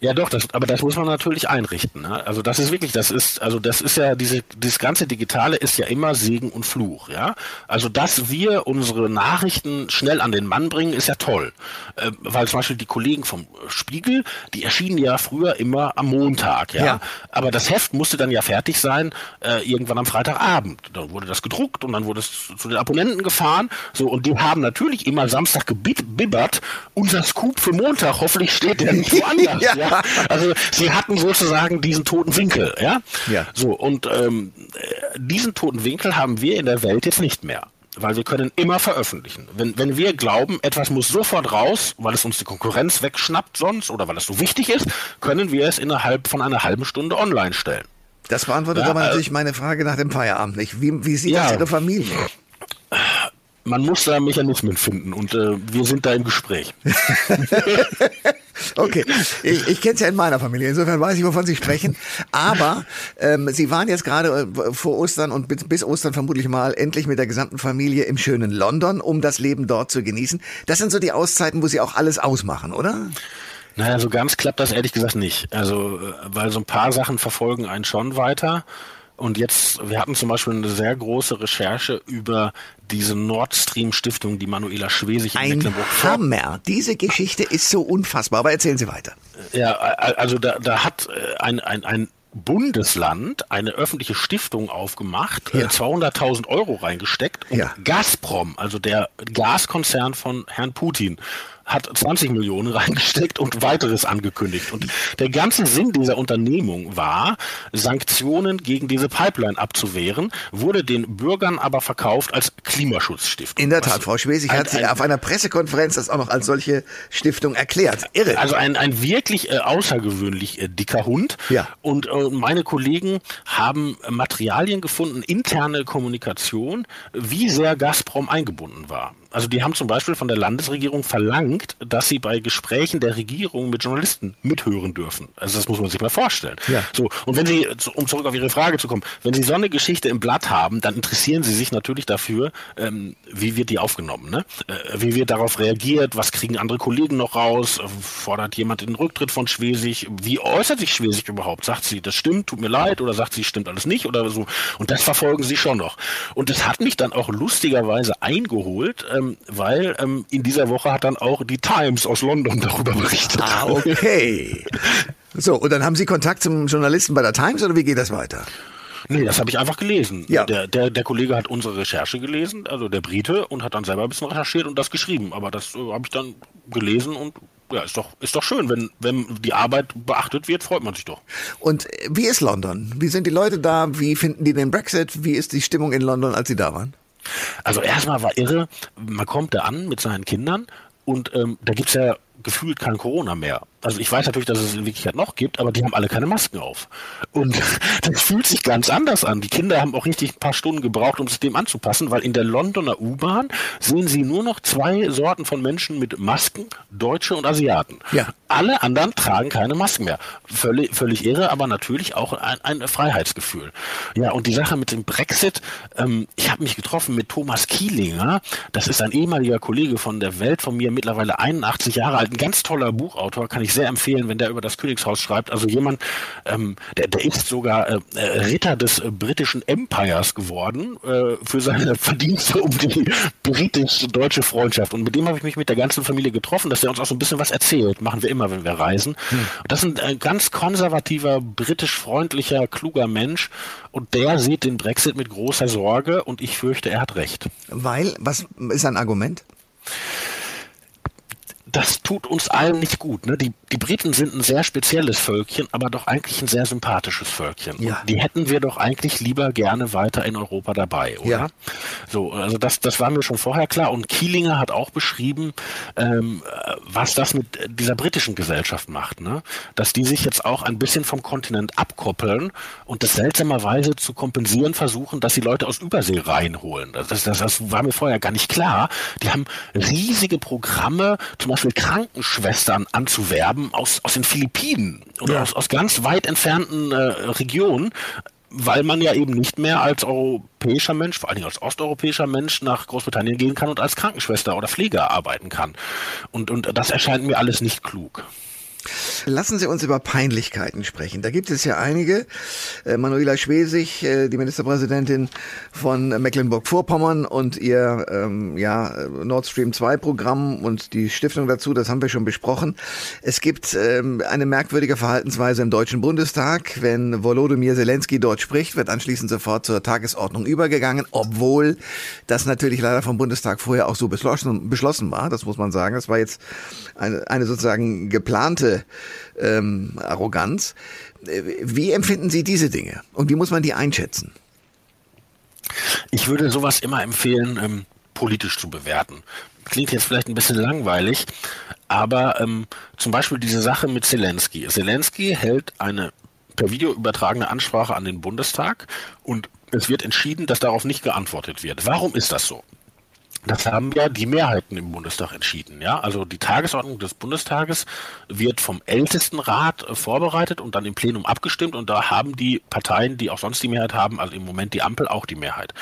Ja, doch, das, aber das muss man natürlich einrichten. Ne? Also das ist wirklich, das ist, also das ist ja diese, dieses ganze Digitale ist ja immer Segen und Fluch, ja. Also dass wir unsere Nachrichten schnell an den Mann bringen, ist ja toll, äh, weil zum Beispiel die Kollegen vom Spiegel, die erschienen ja früher immer am Montag, ja. ja. Aber das Heft musste dann ja fertig sein äh, irgendwann am Freitagabend. Dann wurde das gedruckt und dann wurde es zu den Abonnenten gefahren, so und die haben natürlich immer Samstag gebibbert. Unser Scoop für Montag, hoffentlich steht der nicht woanders. ja. ja. Also sie hatten sozusagen diesen toten Winkel, ja. ja. So und ähm, diesen toten Winkel haben wir in der Welt jetzt nicht mehr weil wir können immer veröffentlichen. Wenn, wenn wir glauben, etwas muss sofort raus, weil es uns die Konkurrenz wegschnappt sonst oder weil es so wichtig ist, können wir es innerhalb von einer halben Stunde online stellen. Das beantwortet ja, aber äh, natürlich meine Frage nach dem Feierabend nicht. Wie, wie sieht ja, das Ihre Familie? Man muss da Mechanismen finden und äh, wir sind da im Gespräch. Okay, ich, ich kenne es ja in meiner Familie, insofern weiß ich, wovon Sie sprechen. Aber ähm, Sie waren jetzt gerade äh, vor Ostern und bis, bis Ostern vermutlich mal endlich mit der gesamten Familie im schönen London, um das Leben dort zu genießen. Das sind so die Auszeiten, wo Sie auch alles ausmachen, oder? Naja, so ganz klappt das ehrlich gesagt nicht. Also, äh, weil so ein paar Sachen verfolgen einen schon weiter. Und jetzt, wir hatten zum Beispiel eine sehr große Recherche über diese Nord Stream Stiftung, die Manuela Schwesig in Ein Mecklenburg Hammer. Diese Geschichte ist so unfassbar, aber erzählen Sie weiter. Ja, also da, da hat äh, ein, ein, ein Bundesland eine öffentliche Stiftung aufgemacht, ja. 200.000 Euro reingesteckt und ja. Gazprom, also der Gaskonzern von Herrn Putin, hat 20 Millionen reingesteckt und weiteres angekündigt. Und der ganze Sinn dieser Unternehmung war, Sanktionen gegen diese Pipeline abzuwehren, wurde den Bürgern aber verkauft als Klimaschutzstiftung. In der Tat, Frau Schwesig hat sie auf einer Pressekonferenz das auch noch als solche Stiftung erklärt. Irre. Also ein, ein wirklich äh, außergewöhnlich äh, dicker Hund. Ja. Und äh, meine Kollegen haben Materialien gefunden, interne Kommunikation, wie sehr Gazprom eingebunden war. Also die haben zum Beispiel von der Landesregierung verlangt, dass sie bei Gesprächen der Regierung mit Journalisten mithören dürfen. Also das muss man sich mal vorstellen. Ja. So und wenn Sie, um zurück auf Ihre Frage zu kommen, wenn Sie so eine Geschichte im Blatt haben, dann interessieren Sie sich natürlich dafür, ähm, wie wird die aufgenommen, ne? Äh, wie wird darauf reagiert, was kriegen andere Kollegen noch raus, fordert jemand den Rücktritt von Schwesig, wie äußert sich Schwesig überhaupt? Sagt sie, das stimmt, tut mir leid, oder sagt sie, stimmt alles nicht oder so? Und das verfolgen Sie schon noch. Und das hat mich dann auch lustigerweise eingeholt. Ähm, ähm, weil ähm, in dieser Woche hat dann auch die Times aus London darüber berichtet. Ah, okay. So, und dann haben Sie Kontakt zum Journalisten bei der Times oder wie geht das weiter? Nee, das habe ich einfach gelesen. Ja. Der, der, der Kollege hat unsere Recherche gelesen, also der Brite, und hat dann selber ein bisschen recherchiert und das geschrieben. Aber das äh, habe ich dann gelesen und ja, ist doch, ist doch schön. Wenn, wenn die Arbeit beachtet wird, freut man sich doch. Und wie ist London? Wie sind die Leute da? Wie finden die den Brexit? Wie ist die Stimmung in London, als sie da waren? Also erstmal war irre, man kommt da an mit seinen Kindern und ähm, da gibt's ja gefühlt kein Corona mehr. Also ich weiß natürlich, dass es in Wirklichkeit noch gibt, aber die haben alle keine Masken auf. Und das fühlt sich ganz anders an. Die Kinder haben auch richtig ein paar Stunden gebraucht, um sich dem anzupassen, weil in der Londoner U-Bahn sehen sie nur noch zwei Sorten von Menschen mit Masken, Deutsche und Asiaten. Ja. Alle anderen tragen keine Masken mehr. Völlig, völlig irre, aber natürlich auch ein, ein Freiheitsgefühl. Ja, und die Sache mit dem Brexit, ähm, ich habe mich getroffen mit Thomas Kielinger, das ist ein ehemaliger Kollege von der Welt von mir, mittlerweile 81 Jahre alt, ein ganz toller Buchautor, kann ich sehr empfehlen, wenn der über das Königshaus schreibt. Also jemand, ähm, der, der ist sogar äh, Ritter des äh, britischen Empires geworden äh, für seine Verdienste um die britisch-deutsche Freundschaft. Und mit dem habe ich mich mit der ganzen Familie getroffen, dass er uns auch so ein bisschen was erzählt. Machen wir immer, wenn wir reisen. Hm. Das ist ein ganz konservativer, britisch-freundlicher, kluger Mensch. Und der sieht den Brexit mit großer Sorge und ich fürchte, er hat recht. Weil, was ist ein Argument? Das tut uns allen nicht gut. Ne? Die, die Briten sind ein sehr spezielles Völkchen, aber doch eigentlich ein sehr sympathisches Völkchen. Ja. die hätten wir doch eigentlich lieber gerne weiter in Europa dabei, oder? Ja. So, also das, das war mir schon vorher klar. Und Kielinger hat auch beschrieben, ähm, was das mit dieser britischen Gesellschaft macht, ne? Dass die sich jetzt auch ein bisschen vom Kontinent abkoppeln und das seltsamerweise zu kompensieren versuchen, dass sie Leute aus Übersee reinholen. Das, das, das war mir vorher gar nicht klar. Die haben riesige Programme, zum Beispiel Beispiel Krankenschwestern anzuwerben aus, aus den Philippinen oder ja. aus, aus ganz weit entfernten äh, Regionen, weil man ja eben nicht mehr als europäischer Mensch, vor allen Dingen als osteuropäischer Mensch nach Großbritannien gehen kann und als Krankenschwester oder Pfleger arbeiten kann. Und, und das erscheint mir alles nicht klug. Lassen Sie uns über Peinlichkeiten sprechen. Da gibt es ja einige. Äh, Manuela Schwesig, äh, die Ministerpräsidentin von Mecklenburg-Vorpommern und ihr ähm, ja, Nord Stream 2 Programm und die Stiftung dazu, das haben wir schon besprochen. Es gibt ähm, eine merkwürdige Verhaltensweise im Deutschen Bundestag. Wenn Volodymyr Zelensky dort spricht, wird anschließend sofort zur Tagesordnung übergegangen, obwohl das natürlich leider vom Bundestag vorher auch so beschlossen, beschlossen war. Das muss man sagen. Das war jetzt eine, eine sozusagen geplante ähm, Arroganz. Wie empfinden Sie diese Dinge und wie muss man die einschätzen? Ich würde sowas immer empfehlen, ähm, politisch zu bewerten. Klingt jetzt vielleicht ein bisschen langweilig, aber ähm, zum Beispiel diese Sache mit Zelensky. Zelensky hält eine per Video übertragene Ansprache an den Bundestag und es wird entschieden, dass darauf nicht geantwortet wird. Warum ist das so? Das haben ja die Mehrheiten im Bundestag entschieden. Ja, also die Tagesordnung des Bundestages wird vom Ältestenrat äh, vorbereitet und dann im Plenum abgestimmt. Und da haben die Parteien, die auch sonst die Mehrheit haben, also im Moment die Ampel auch die Mehrheit.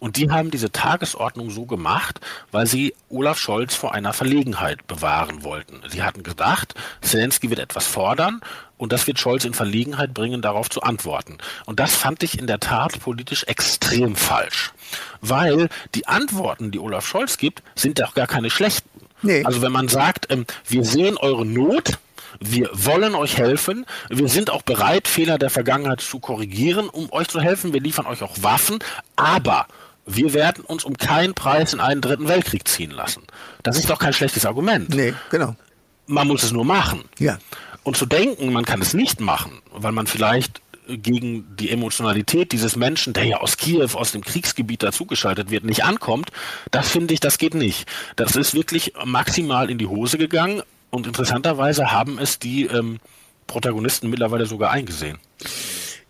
Und die haben diese Tagesordnung so gemacht, weil sie Olaf Scholz vor einer Verlegenheit bewahren wollten. Sie hatten gedacht, Zelensky wird etwas fordern und das wird Scholz in Verlegenheit bringen, darauf zu antworten. Und das fand ich in der Tat politisch extrem falsch. Weil die Antworten, die Olaf Scholz gibt, sind doch gar keine schlechten. Nee. Also wenn man sagt, ähm, wir sehen eure Not, wir wollen euch helfen. Wir sind auch bereit, Fehler der Vergangenheit zu korrigieren, um euch zu helfen. Wir liefern euch auch Waffen. Aber wir werden uns um keinen Preis in einen dritten Weltkrieg ziehen lassen. Das ist doch kein schlechtes Argument. Nee, genau. Man muss es nur machen. Ja. Und zu denken, man kann es nicht machen, weil man vielleicht gegen die Emotionalität dieses Menschen, der ja aus Kiew, aus dem Kriegsgebiet dazugeschaltet wird, nicht ankommt, das finde ich, das geht nicht. Das ist wirklich maximal in die Hose gegangen und interessanterweise haben es die ähm, Protagonisten mittlerweile sogar eingesehen.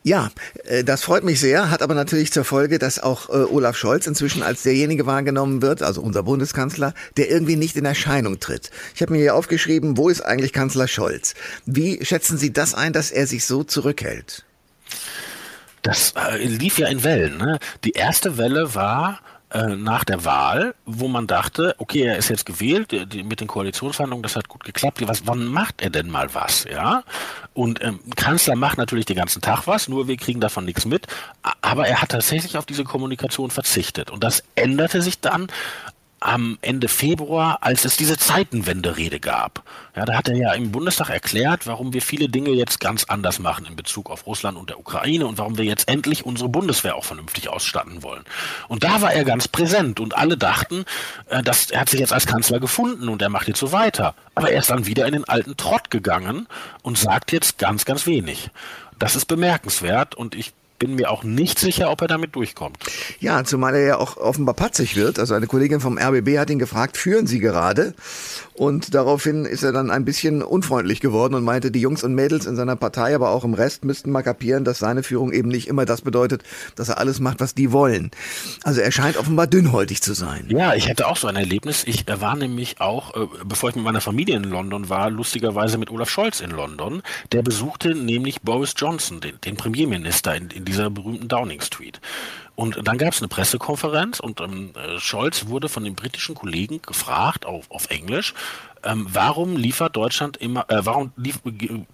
Ja, äh, das freut mich sehr, hat aber natürlich zur Folge, dass auch äh, Olaf Scholz inzwischen als derjenige wahrgenommen wird, also unser Bundeskanzler, der irgendwie nicht in Erscheinung tritt. Ich habe mir hier aufgeschrieben, wo ist eigentlich Kanzler Scholz? Wie schätzen Sie das ein, dass er sich so zurückhält? Das äh, lief ja in Wellen. Ne? Die erste Welle war, äh, nach der Wahl, wo man dachte, okay, er ist jetzt gewählt, die, mit den Koalitionsverhandlungen, das hat gut geklappt. Was, wann macht er denn mal was, ja? Und ähm, Kanzler macht natürlich den ganzen Tag was, nur wir kriegen davon nichts mit. Aber er hat tatsächlich auf diese Kommunikation verzichtet. Und das änderte sich dann am Ende Februar, als es diese Zeitenwende-Rede gab. Ja, da hat er ja im Bundestag erklärt, warum wir viele Dinge jetzt ganz anders machen in Bezug auf Russland und der Ukraine und warum wir jetzt endlich unsere Bundeswehr auch vernünftig ausstatten wollen. Und da war er ganz präsent und alle dachten, äh, dass er hat sich jetzt als Kanzler gefunden und er macht jetzt so weiter. Aber er ist dann wieder in den alten Trott gegangen und sagt jetzt ganz, ganz wenig. Das ist bemerkenswert und ich bin mir auch nicht sicher, ob er damit durchkommt. Ja, zumal er ja auch offenbar patzig wird. Also eine Kollegin vom RBB hat ihn gefragt, führen Sie gerade? Und daraufhin ist er dann ein bisschen unfreundlich geworden und meinte, die Jungs und Mädels in seiner Partei, aber auch im Rest müssten mal kapieren, dass seine Führung eben nicht immer das bedeutet, dass er alles macht, was die wollen. Also er scheint offenbar dünnhäutig zu sein. Ja, ich hatte auch so ein Erlebnis. Ich war nämlich auch, äh, bevor ich mit meiner Familie in London war, lustigerweise mit Olaf Scholz in London. Der besuchte nämlich Boris Johnson, den, den Premierminister in, in dieser berühmten Downing Street. Und dann gab es eine Pressekonferenz und ähm, äh, Scholz wurde von den britischen Kollegen gefragt auf, auf Englisch, ähm, warum liefert Deutschland immer, äh, warum lief,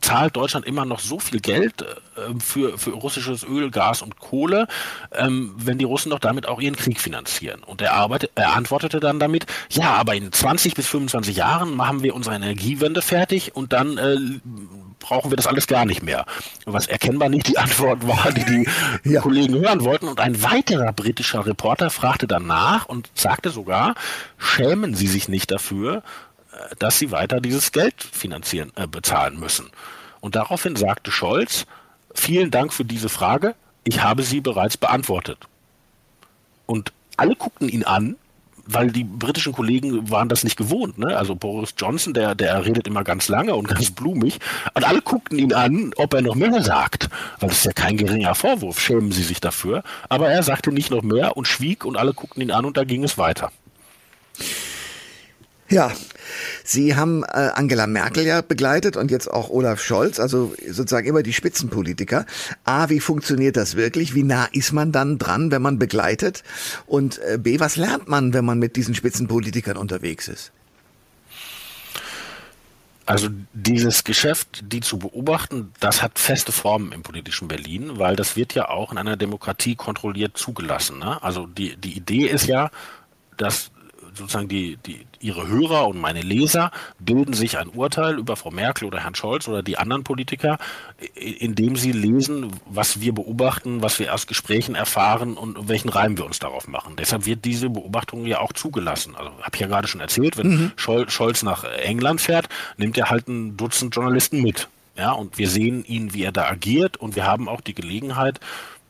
zahlt Deutschland immer noch so viel Geld äh, für, für russisches Öl, Gas und Kohle, ähm, wenn die Russen doch damit auch ihren Krieg finanzieren? Und er, arbeitet, er antwortete dann damit, ja, aber in 20 bis 25 Jahren machen wir unsere Energiewende fertig und dann äh, brauchen wir das alles gar nicht mehr. Was erkennbar nicht die Antwort war, die die ja. Kollegen hören wollten. Und ein weiterer britischer Reporter fragte danach und sagte sogar, schämen Sie sich nicht dafür, äh, dass Sie weiter dieses Geld finanzieren, äh, bezahlen müssen. Und daraufhin sagte Scholz, vielen Dank für diese Frage, ich habe sie bereits beantwortet. Und alle guckten ihn an weil die britischen Kollegen waren das nicht gewohnt. Ne? Also Boris Johnson, der, der redet immer ganz lange und ganz blumig. Und alle guckten ihn an, ob er noch mehr sagt. Weil das ist ja kein geringer Vorwurf, schämen sie sich dafür. Aber er sagte nicht noch mehr und schwieg und alle guckten ihn an und da ging es weiter. Ja, Sie haben äh, Angela Merkel ja begleitet und jetzt auch Olaf Scholz, also sozusagen immer die Spitzenpolitiker. A, wie funktioniert das wirklich? Wie nah ist man dann dran, wenn man begleitet? Und äh, B, was lernt man, wenn man mit diesen Spitzenpolitikern unterwegs ist? Also dieses Geschäft, die zu beobachten, das hat feste Formen im politischen Berlin, weil das wird ja auch in einer Demokratie kontrolliert zugelassen. Ne? Also die, die Idee ist ja, dass sozusagen die, die, ihre Hörer und meine Leser bilden sich ein Urteil über Frau Merkel oder Herrn Scholz oder die anderen Politiker, indem sie lesen, was wir beobachten, was wir aus Gesprächen erfahren und welchen Reim wir uns darauf machen. Deshalb wird diese Beobachtung ja auch zugelassen. Also habe ich ja gerade schon erzählt, wenn mhm. Scholz nach England fährt, nimmt er halt ein Dutzend Journalisten mit. Ja, und wir sehen ihn, wie er da agiert und wir haben auch die Gelegenheit,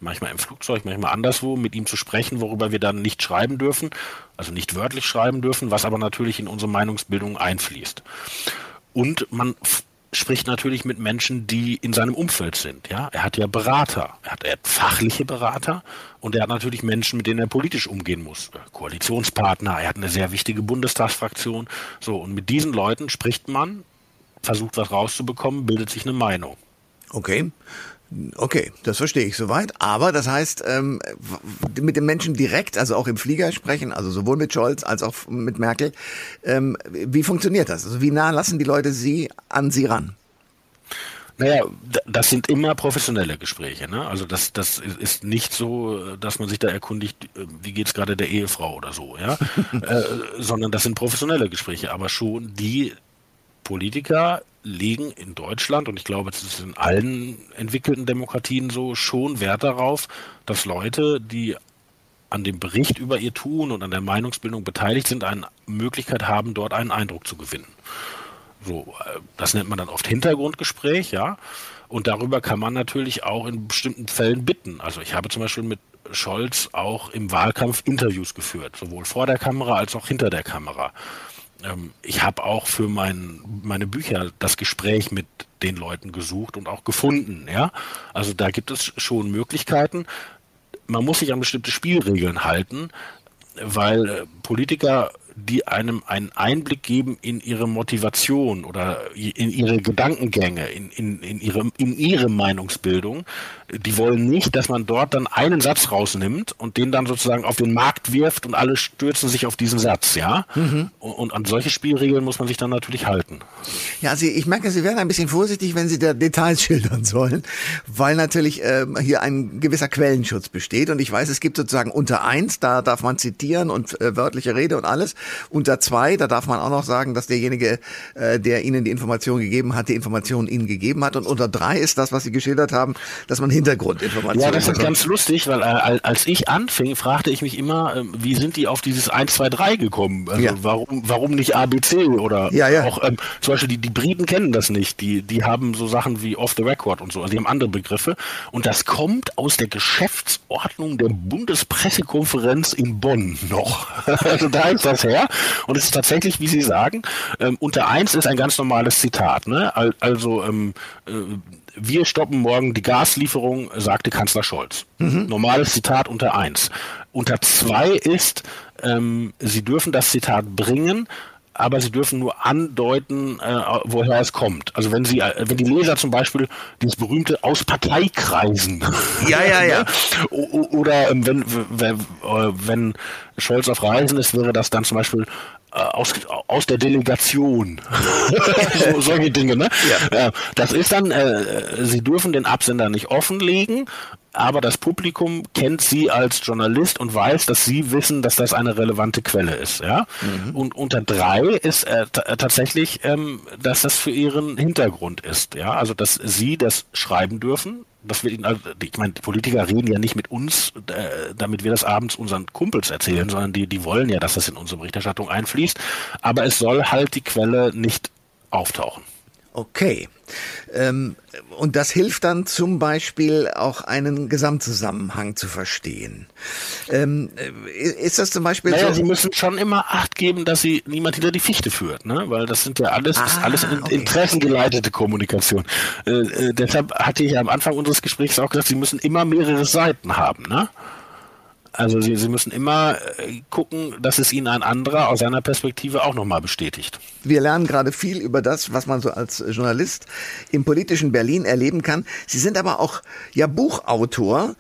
manchmal im Flugzeug, manchmal anderswo, mit ihm zu sprechen, worüber wir dann nicht schreiben dürfen, also nicht wörtlich schreiben dürfen, was aber natürlich in unsere Meinungsbildung einfließt. Und man spricht natürlich mit Menschen, die in seinem Umfeld sind. Ja, er hat ja Berater, er hat, er hat fachliche Berater und er hat natürlich Menschen, mit denen er politisch umgehen muss. Koalitionspartner, er hat eine sehr wichtige Bundestagsfraktion. So und mit diesen Leuten spricht man, versucht was rauszubekommen, bildet sich eine Meinung. Okay. Okay, das verstehe ich soweit. Aber das heißt, ähm, mit den Menschen direkt, also auch im Flieger sprechen, also sowohl mit Scholz als auch mit Merkel. Ähm, wie funktioniert das? Also wie nah lassen die Leute sie an sie ran? Naja, das sind immer professionelle Gespräche. Ne? Also das, das ist nicht so, dass man sich da erkundigt, wie geht es gerade der Ehefrau oder so, ja, äh, sondern das sind professionelle Gespräche, aber schon die Politiker legen in Deutschland, und ich glaube, es ist in allen entwickelten Demokratien so, schon Wert darauf, dass Leute, die an dem Bericht über ihr Tun und an der Meinungsbildung beteiligt sind, eine Möglichkeit haben, dort einen Eindruck zu gewinnen. So, äh, das nennt man dann oft Hintergrundgespräch, ja. Und darüber kann man natürlich auch in bestimmten Fällen bitten. Also ich habe zum Beispiel mit Scholz auch im Wahlkampf Interviews geführt, sowohl vor der Kamera als auch hinter der Kamera ich habe auch für mein, meine Bücher das Gespräch mit den Leuten gesucht und auch gefunden. Ja, also da gibt es schon Möglichkeiten. Man muss sich an bestimmte Spielregeln halten, weil äh, Politiker die einem einen Einblick geben in ihre Motivation oder in ihre Gedankengänge, in, in, in, ihre, in ihre Meinungsbildung. Die wollen nicht, dass man dort dann einen Satz rausnimmt und den dann sozusagen auf den Markt wirft und alle stürzen sich auf diesen Satz, ja. Mhm. Und, an solche Spielregeln muss man sich dann natürlich halten. Ja, Sie, ich merke, Sie werden ein bisschen vorsichtig, wenn Sie da Details schildern sollen, weil natürlich äh, hier ein gewisser Quellenschutz besteht und ich weiß, es gibt sozusagen unter eins, da darf man zitieren und äh, wörtliche Rede und alles. Unter zwei, da darf man auch noch sagen, dass derjenige, äh, der Ihnen die Information gegeben hat, die Information Ihnen gegeben hat. Und unter drei ist das, was Sie geschildert haben, dass man Hintergrundinformationen Ja, das ist ganz lustig, weil äh, als ich anfing, fragte ich mich immer, äh, wie sind die auf dieses 1, 2, 3 gekommen? Also ja. warum, warum nicht ABC oder ja, ja. auch ähm, zum Beispiel die, die Briten kennen das nicht. Die, die haben so Sachen wie Off the Record und so, also die haben andere Begriffe. Und das kommt aus der Geschäftsordnung der Bundespressekonferenz in Bonn noch. also da ist das her. Und es ist tatsächlich, wie Sie sagen, ähm, unter eins ist ein ganz normales Zitat. Ne? Also ähm, äh, wir stoppen morgen die Gaslieferung, sagte Kanzler Scholz. Mhm. Normales Zitat unter eins. Unter zwei ist, ähm, Sie dürfen das Zitat bringen, aber sie dürfen nur andeuten, äh, woher es kommt. Also wenn sie, äh, wenn die Leser zum Beispiel dieses berühmte aus Parteikreisen. Ja, ja, ja. Oder ähm, wenn, wenn, äh, wenn Scholz auf Reisen ist, wäre das dann zum Beispiel äh, aus, aus der Delegation. so, solche Dinge, ne? Ja. Das ist dann, äh, sie dürfen den Absender nicht offenlegen aber das Publikum kennt sie als Journalist und weiß, dass sie wissen, dass das eine relevante Quelle ist. Ja? Mhm. Und unter drei ist äh, tatsächlich, ähm, dass das für ihren Hintergrund ist. Ja? Also, dass sie das schreiben dürfen. Das wird ihnen, also, ich meine, Politiker reden ja nicht mit uns, äh, damit wir das abends unseren Kumpels erzählen, sondern die, die wollen ja, dass das in unsere Berichterstattung einfließt. Aber es soll halt die Quelle nicht auftauchen. Okay. Ähm, und das hilft dann zum Beispiel auch einen Gesamtzusammenhang zu verstehen. Ähm, äh, ist das zum Beispiel naja, so? Sie müssen schon immer Acht geben, dass Sie niemand hinter die Fichte führt, ne? Weil das sind ja alles, ah, alles okay. interessengeleitete Kommunikation. Äh, äh, deshalb hatte ich am Anfang unseres Gesprächs auch gesagt, Sie müssen immer mehrere Seiten haben, ne? Also Sie, Sie müssen immer äh, gucken, dass es Ihnen ein anderer aus seiner Perspektive auch nochmal bestätigt. Wir lernen gerade viel über das, was man so als Journalist im politischen Berlin erleben kann. Sie sind aber auch ja Buchautor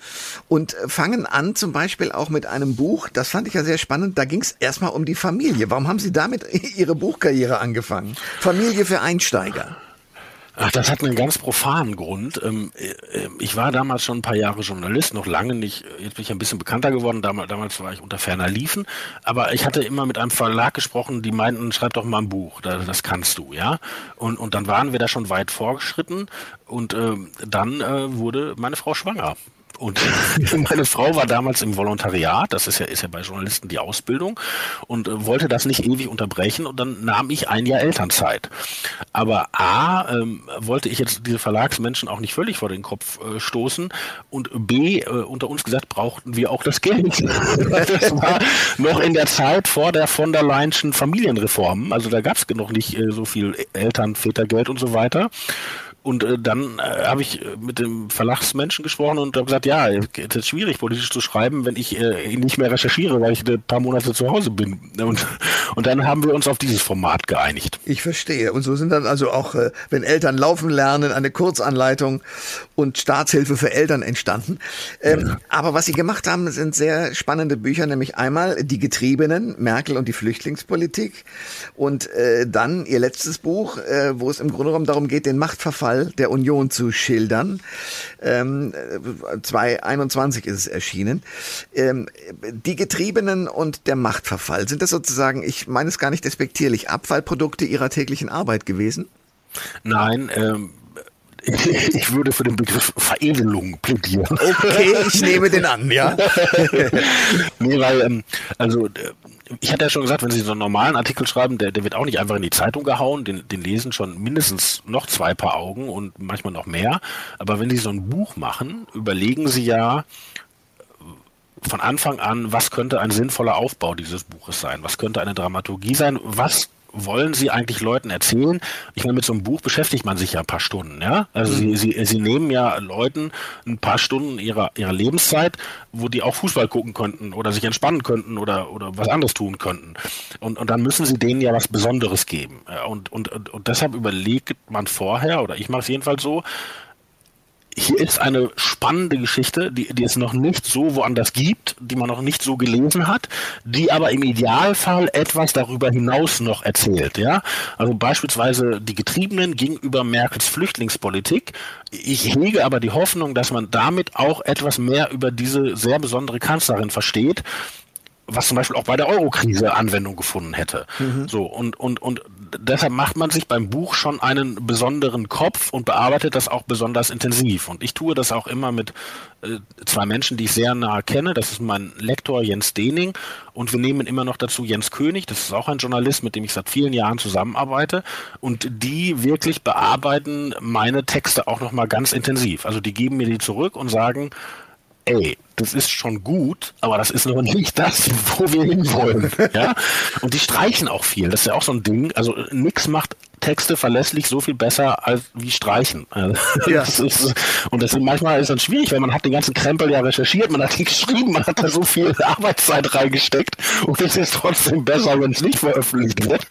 und fangen an zum Beispiel auch mit einem Buch, das fand ich ja sehr spannend, da ging es erstmal um die Familie. Warum haben Sie damit Ihre Buchkarriere angefangen? Familie für Einsteiger. Ach, das hat einen ganz profanen Grund. Ähm, äh, ich war damals schon ein paar Jahre Journalist, noch lange nicht. Jetzt bin ich ein bisschen bekannter geworden. Damals, war ich unter ferner Liefen. Aber ich hatte immer mit einem Verlag gesprochen, die meinten, schreib doch mal ein Buch. Das kannst du, ja. Und, und dann waren wir da schon weit vorgeschritten. Und äh, dann äh, wurde meine Frau schwanger. Und meine Frau war damals im Volontariat, das ist ja, ist ja bei Journalisten die Ausbildung, und äh, wollte das nicht ewig unterbrechen und dann nahm ich ein Jahr Elternzeit. Aber A, ähm, wollte ich jetzt diese Verlagsmenschen auch nicht völlig vor den Kopf äh, stoßen und B, äh, unter uns gesagt, brauchten wir auch das Geld. das war noch in der Zeit vor der von der Leinschen Familienreform, also da gab es noch nicht äh, so viel Eltern, Vätergeld und so weiter. Und äh, dann äh, habe ich äh, mit dem Verlagsmenschen gesprochen und habe gesagt, ja, es ist schwierig, politisch zu schreiben, wenn ich äh, nicht mehr recherchiere, weil ich ein paar Monate zu Hause bin. Und, und dann haben wir uns auf dieses Format geeinigt. Ich verstehe. Und so sind dann also auch, äh, wenn Eltern laufen lernen, eine Kurzanleitung und Staatshilfe für Eltern entstanden. Ähm, ja. Aber was Sie gemacht haben, sind sehr spannende Bücher, nämlich einmal Die Getriebenen, Merkel und die Flüchtlingspolitik und äh, dann Ihr letztes Buch, äh, wo es im Grunde genommen darum geht, den Machtverfall Fall der Union zu schildern. Ähm, 2021 ist es erschienen. Ähm, die Getriebenen und der Machtverfall, sind das sozusagen, ich meine es gar nicht despektierlich, Abfallprodukte ihrer täglichen Arbeit gewesen? Nein, ähm ich würde für den Begriff Veredelung plädieren. Okay, ich nehme den an, ja. nee, weil, ähm, also ich hatte ja schon gesagt, wenn Sie so einen normalen Artikel schreiben, der, der wird auch nicht einfach in die Zeitung gehauen, den, den lesen schon mindestens noch zwei Paar Augen und manchmal noch mehr. Aber wenn Sie so ein Buch machen, überlegen Sie ja von Anfang an, was könnte ein sinnvoller Aufbau dieses Buches sein? Was könnte eine Dramaturgie sein? Was wollen Sie eigentlich Leuten erzählen? Ich meine, mit so einem Buch beschäftigt man sich ja ein paar Stunden, ja. Also mhm. Sie, Sie, Sie nehmen ja Leuten ein paar Stunden ihrer, ihrer Lebenszeit, wo die auch Fußball gucken könnten oder sich entspannen könnten oder, oder was anderes tun könnten. Und, und dann müssen Sie denen ja was Besonderes geben. Und, und, und, und deshalb überlegt man vorher, oder ich mache es jedenfalls so, hier ist eine spannende Geschichte, die, die es noch nicht so woanders gibt, die man noch nicht so gelesen hat, die aber im Idealfall etwas darüber hinaus noch erzählt. Ja, also beispielsweise die Getriebenen gegenüber Merkels Flüchtlingspolitik. Ich hege aber die Hoffnung, dass man damit auch etwas mehr über diese sehr besondere Kanzlerin versteht was zum Beispiel auch bei der Eurokrise Anwendung gefunden hätte. Mhm. So und und und deshalb macht man sich beim Buch schon einen besonderen Kopf und bearbeitet das auch besonders intensiv. Und ich tue das auch immer mit äh, zwei Menschen, die ich sehr nahe kenne. Das ist mein Lektor Jens Dening und wir nehmen immer noch dazu Jens König. Das ist auch ein Journalist, mit dem ich seit vielen Jahren zusammenarbeite. Und die wirklich bearbeiten meine Texte auch noch mal ganz intensiv. Also die geben mir die zurück und sagen ey, das ist schon gut, aber das ist noch nicht das, wo wir hinwollen. Ja? Und die streichen auch viel. Das ist ja auch so ein Ding. Also nix macht Texte verlässlich so viel besser als wie streichen. Also, ja. Das ist, und das ist, manchmal ist dann schwierig, weil man hat den ganzen Krempel ja recherchiert, man hat die geschrieben, man hat da so viel Arbeitszeit reingesteckt und es ist trotzdem besser, wenn es nicht veröffentlicht wird.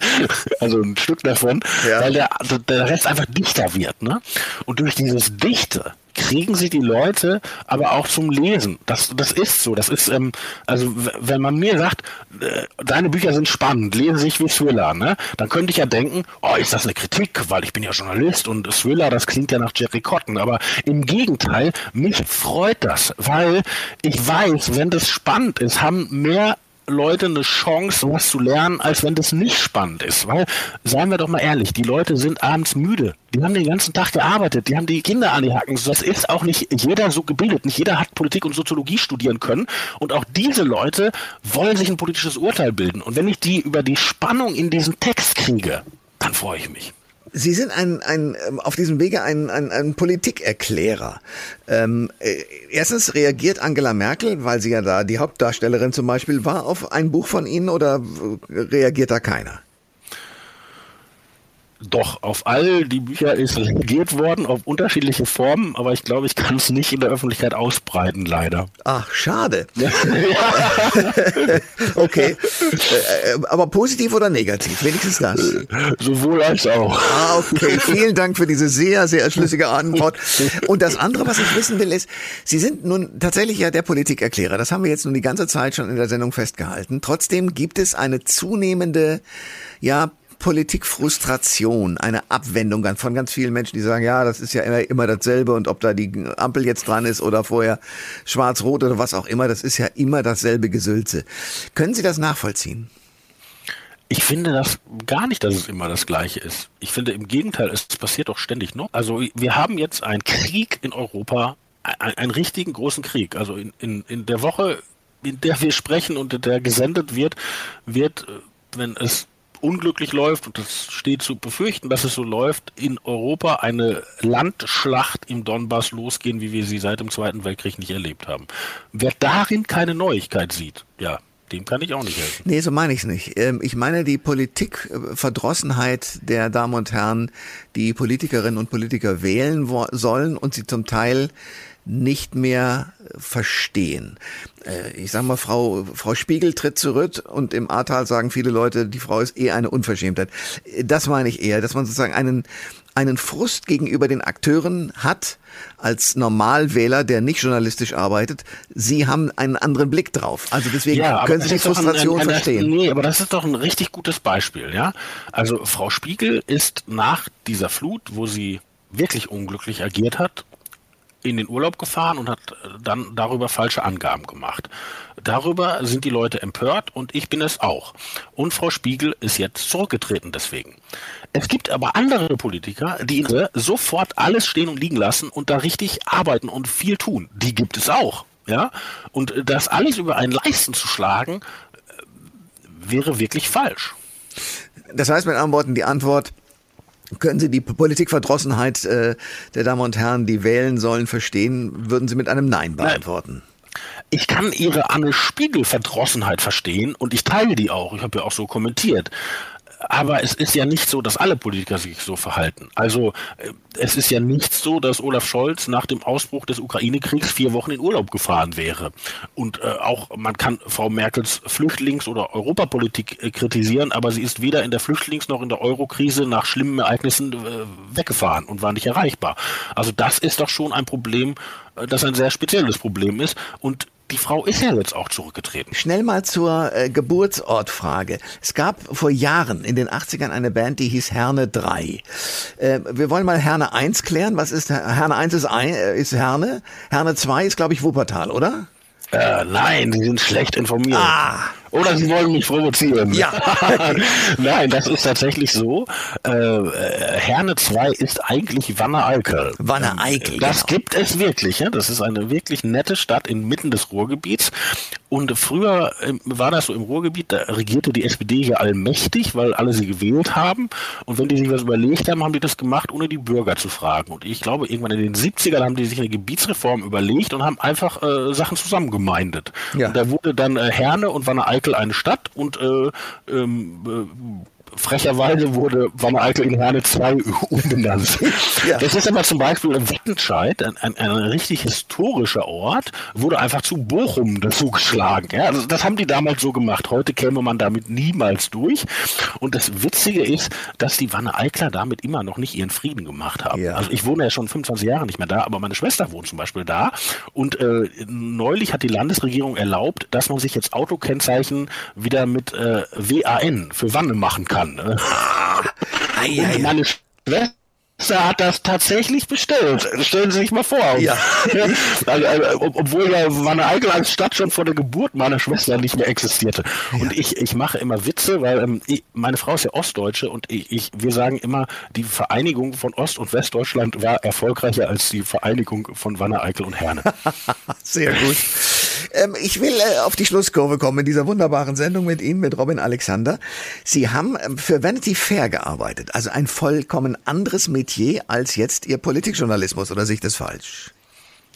Also ein Stück davon, ja. weil der, der Rest einfach dichter wird. Ne? Und durch dieses Dichte kriegen sie die Leute aber auch zum Lesen. Das, das ist so. Das ist, ähm, also wenn man mir sagt, äh, deine Bücher sind spannend, lesen sich wie Thriller, ne? dann könnte ich ja denken, oh, ist das eine Kritik, weil ich bin ja Journalist und Thriller, das klingt ja nach Jerry Cotton. Aber im Gegenteil, mich freut das, weil ich weiß, wenn das spannend ist, haben mehr Leute eine Chance, was zu lernen, als wenn das nicht spannend ist. Weil, seien wir doch mal ehrlich, die Leute sind abends müde. Die haben den ganzen Tag gearbeitet, die haben die Kinder an die Hacken. Das ist auch nicht jeder so gebildet. Nicht jeder hat Politik und Soziologie studieren können. Und auch diese Leute wollen sich ein politisches Urteil bilden. Und wenn ich die über die Spannung in diesen Text kriege, dann freue ich mich. Sie sind ein, ein, ähm, auf diesem Wege ein, ein, ein Politikerklärer. Ähm, äh, erstens reagiert Angela Merkel, weil sie ja da die Hauptdarstellerin zum Beispiel war, auf ein Buch von Ihnen oder reagiert da keiner? Doch, auf all die Bücher ist reagiert worden, auf unterschiedliche Formen, aber ich glaube, ich kann es nicht in der Öffentlichkeit ausbreiten, leider. Ach, schade. okay. Äh, aber positiv oder negativ? Wenigstens das. Sowohl als auch. Ah, okay. Vielen Dank für diese sehr, sehr schlüssige Antwort. Und das andere, was ich wissen will, ist, Sie sind nun tatsächlich ja der Politikerklärer. Das haben wir jetzt nun die ganze Zeit schon in der Sendung festgehalten. Trotzdem gibt es eine zunehmende, ja, Politikfrustration, eine Abwendung von ganz vielen Menschen, die sagen, ja, das ist ja immer, immer dasselbe und ob da die Ampel jetzt dran ist oder vorher schwarz-rot oder was auch immer, das ist ja immer dasselbe Gesülze. Können Sie das nachvollziehen? Ich finde das gar nicht, dass es immer das Gleiche ist. Ich finde im Gegenteil, es passiert doch ständig noch. Also wir haben jetzt einen Krieg in Europa, einen, richtigen großen Krieg. Also in, in, in der Woche, in der wir sprechen und der gesendet wird, wird, wenn es unglücklich läuft, und das steht zu befürchten, dass es so läuft, in Europa eine Landschlacht im Donbass losgehen, wie wir sie seit dem Zweiten Weltkrieg nicht erlebt haben. Wer darin keine Neuigkeit sieht, ja, dem kann ich auch nicht helfen. Nee, so meine ich es nicht. Ähm, ich meine die Politikverdrossenheit der Damen und Herren, die Politikerinnen und Politiker wählen sollen und sie zum Teil nicht mehr verstehen. Äh, ich sag mal, Frau, Frau Spiegel tritt zurück und im Ahrtal sagen viele Leute, die Frau ist eh eine Unverschämtheit. Das meine ich eher, dass man sozusagen einen, einen Frust gegenüber den Akteuren hat, als Normalwähler, der nicht journalistisch arbeitet. Sie haben einen anderen Blick drauf. Also deswegen ja, können Sie die Frustration ein, ein, ein, verstehen. Nee, aber das ist doch ein richtig gutes Beispiel, ja. Also Frau Spiegel ist nach dieser Flut, wo sie wirklich unglücklich agiert hat in den Urlaub gefahren und hat äh, dann darüber falsche Angaben gemacht. Darüber sind die Leute empört und ich bin es auch. Und Frau Spiegel ist jetzt zurückgetreten deswegen. Es gibt aber andere Politiker, die sofort alles stehen und liegen lassen und da richtig arbeiten und viel tun. Die gibt es auch. Ja? Und das alles über einen Leisten zu schlagen, äh, wäre wirklich falsch. Das heißt mit anderen Worten, die Antwort, können Sie die Politikverdrossenheit äh, der Damen und Herren, die wählen sollen, verstehen? Würden Sie mit einem Nein beantworten? Ich kann Ihre Anne Spiegel Verdrossenheit verstehen und ich teile die auch. Ich habe ja auch so kommentiert aber es ist ja nicht so, dass alle Politiker sich so verhalten. Also äh, es ist ja nicht so, dass Olaf Scholz nach dem Ausbruch des Ukraine-Kriegs vier Wochen in Urlaub gefahren wäre. Und äh, auch man kann Frau Merkels Flüchtlings- oder Europapolitik äh, kritisieren, aber sie ist weder in der Flüchtlings- noch in der Eurokrise nach schlimmen Ereignissen äh, weggefahren und war nicht erreichbar. Also das ist doch schon ein Problem, äh, das ein sehr spezielles Problem ist. Und die Frau ist ja jetzt auch zurückgetreten. Schnell mal zur äh, Geburtsortfrage. Es gab vor Jahren in den 80ern eine Band, die hieß Herne 3. Äh, wir wollen mal Herne 1 klären. Was ist Herne 1 ist, ein, äh, ist Herne. Herne 2 ist, glaube ich, Wuppertal, oder? Äh, nein, die sind schlecht informiert. Ah. Oder Sie wollen mich provozieren. Ja. Nein, das ist tatsächlich so. Äh, äh Herne 2 ist eigentlich Wanne Eickel. Wanne Eickel. Das genau. gibt es wirklich. Ja? Das ist eine wirklich nette Stadt inmitten des Ruhrgebiets. Und früher ähm, war das so im Ruhrgebiet, da regierte die SPD ja allmächtig, weil alle sie gewählt haben. Und wenn die sich was überlegt haben, haben die das gemacht, ohne die Bürger zu fragen. Und ich glaube, irgendwann in den 70ern haben die sich eine Gebietsreform überlegt und haben einfach äh, Sachen zusammengemeindet. Ja. Und da wurde dann äh, Herne und Wanne Eickel eine Stadt und äh, ähm, äh, frecherweise wurde Wanne Eickel in Herne 2 umbenannt. Ja. Das ist aber zum Beispiel in Wattenscheid, ein, ein, ein, richtig historischer Ort, wurde einfach zu Bochum dazu geschlagen. Ja, also das haben die damals so gemacht. Heute käme man damit niemals durch. Und das Witzige ist, dass die Wanne Eikler damit immer noch nicht ihren Frieden gemacht haben. Ja. Also ich wohne ja schon 25 Jahre nicht mehr da, aber meine Schwester wohnt zum Beispiel da. Und äh, neulich hat die Landesregierung erlaubt, dass man sich jetzt Autokennzeichen wieder mit äh, WAN für Wanne machen kann kann. Ne? Ei, ei, meine Schwester hat das tatsächlich bestellt. Stellen Sie sich mal vor. Ja. also, also, obwohl ja Wanne Eickel als Stadt schon vor der Geburt meiner Schwester nicht mehr existierte. Ja. Und ich, ich mache immer Witze, weil ähm, ich, meine Frau ist ja Ostdeutsche und ich, ich, wir sagen immer, die Vereinigung von Ost- und Westdeutschland war erfolgreicher als die Vereinigung von Wanne Eickel und Herne. Sehr gut. Ähm, ich will äh, auf die Schlusskurve kommen in dieser wunderbaren Sendung mit Ihnen, mit Robin Alexander. Sie haben ähm, für Vanity Fair gearbeitet, also ein vollkommen anderes Metier als jetzt Ihr Politikjournalismus, oder sehe ich das falsch?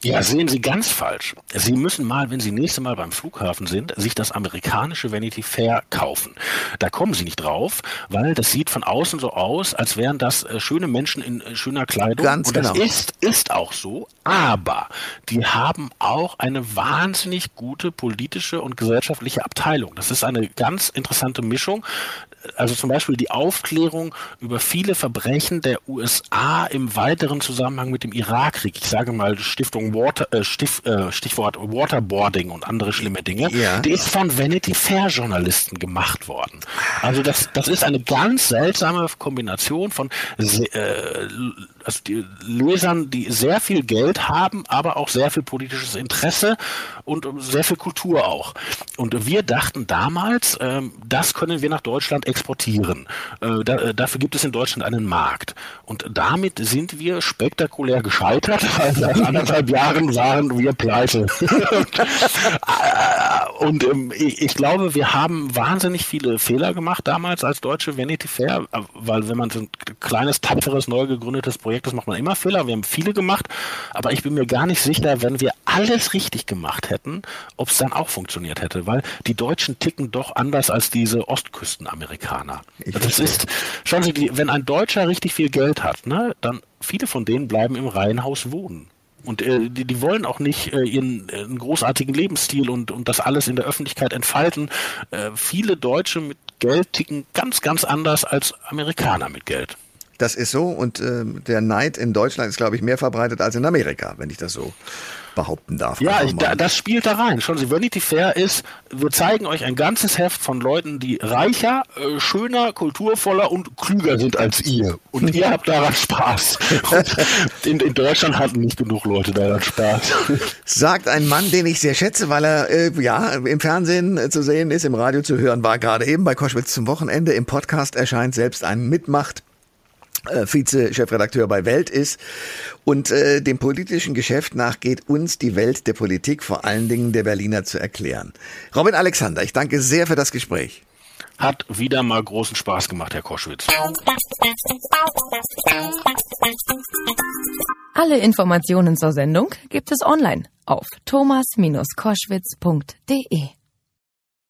Ja, sehen Sie ganz falsch. Sie müssen mal, wenn Sie nächste Mal beim Flughafen sind, sich das amerikanische Vanity Fair kaufen. Da kommen Sie nicht drauf, weil das sieht von außen so aus, als wären das äh, schöne Menschen in äh, schöner Kleidung. Ganz Und genau. das ist, ist auch so. Aber die haben auch eine wahnsinnig gute politische und gesellschaftliche Abteilung. Das ist eine ganz interessante Mischung also zum Beispiel die Aufklärung über viele Verbrechen der USA im weiteren Zusammenhang mit dem Irakkrieg. Ich sage mal Stiftung Water, äh, Stif, äh, Stichwort Waterboarding und andere schlimme Dinge. Ja. Die ist von Vanity Fair Journalisten gemacht worden. Also das, das ist eine ganz seltsame Kombination von äh, also die Lesern, die sehr viel Geld haben, aber auch sehr viel politisches Interesse und sehr viel Kultur auch. Und wir dachten damals, ähm, das können wir nach Deutschland exportieren. Äh, da, äh, dafür gibt es in Deutschland einen Markt. Und damit sind wir spektakulär gescheitert, weil nach anderthalb Jahren waren wir pleite. und ähm, ich, ich, glaube, wir haben wahnsinnig viele Fehler gemacht damals als deutsche Vanity Fair, weil wenn man so ein kleines, tapferes, neu gegründetes Projekt Projektes macht man immer Fehler. Wir haben viele gemacht, aber ich bin mir gar nicht sicher, wenn wir alles richtig gemacht hätten, ob es dann auch funktioniert hätte, weil die Deutschen ticken doch anders als diese Ostküstenamerikaner. Das ist, schauen Sie, wenn ein Deutscher richtig viel Geld hat, ne, dann viele von denen bleiben im Reihenhaus wohnen. Und äh, die, die wollen auch nicht äh, ihren äh, großartigen Lebensstil und, und das alles in der Öffentlichkeit entfalten. Äh, viele Deutsche mit Geld ticken ganz, ganz anders als Amerikaner mit Geld. Das ist so und äh, der Neid in Deutschland ist, glaube ich, mehr verbreitet als in Amerika, wenn ich das so behaupten darf. Ja, ich, da, das spielt da rein. Schon Sie, Vanity Fair ist, wir zeigen euch ein ganzes Heft von Leuten, die reicher, äh, schöner, kulturvoller und klüger sind als ihr. Und ihr habt daran Spaß. in, in, Deutschland hatten nicht genug Leute daran Spaß. Sagt ein Mann, den ich sehr schätze, weil er äh, ja im Fernsehen äh, zu sehen ist, im Radio zu hören war, gerade eben bei Koschwitz zum Wochenende, im Podcast erscheint, selbst ein mitmacht Vize-Chefredakteur bei Welt ist und äh, dem politischen Geschäft nachgeht, uns die Welt der Politik, vor allen Dingen der Berliner, zu erklären. Robin Alexander, ich danke sehr für das Gespräch. Hat wieder mal großen Spaß gemacht, Herr Koschwitz. Alle Informationen zur Sendung gibt es online auf thomas-koschwitz.de.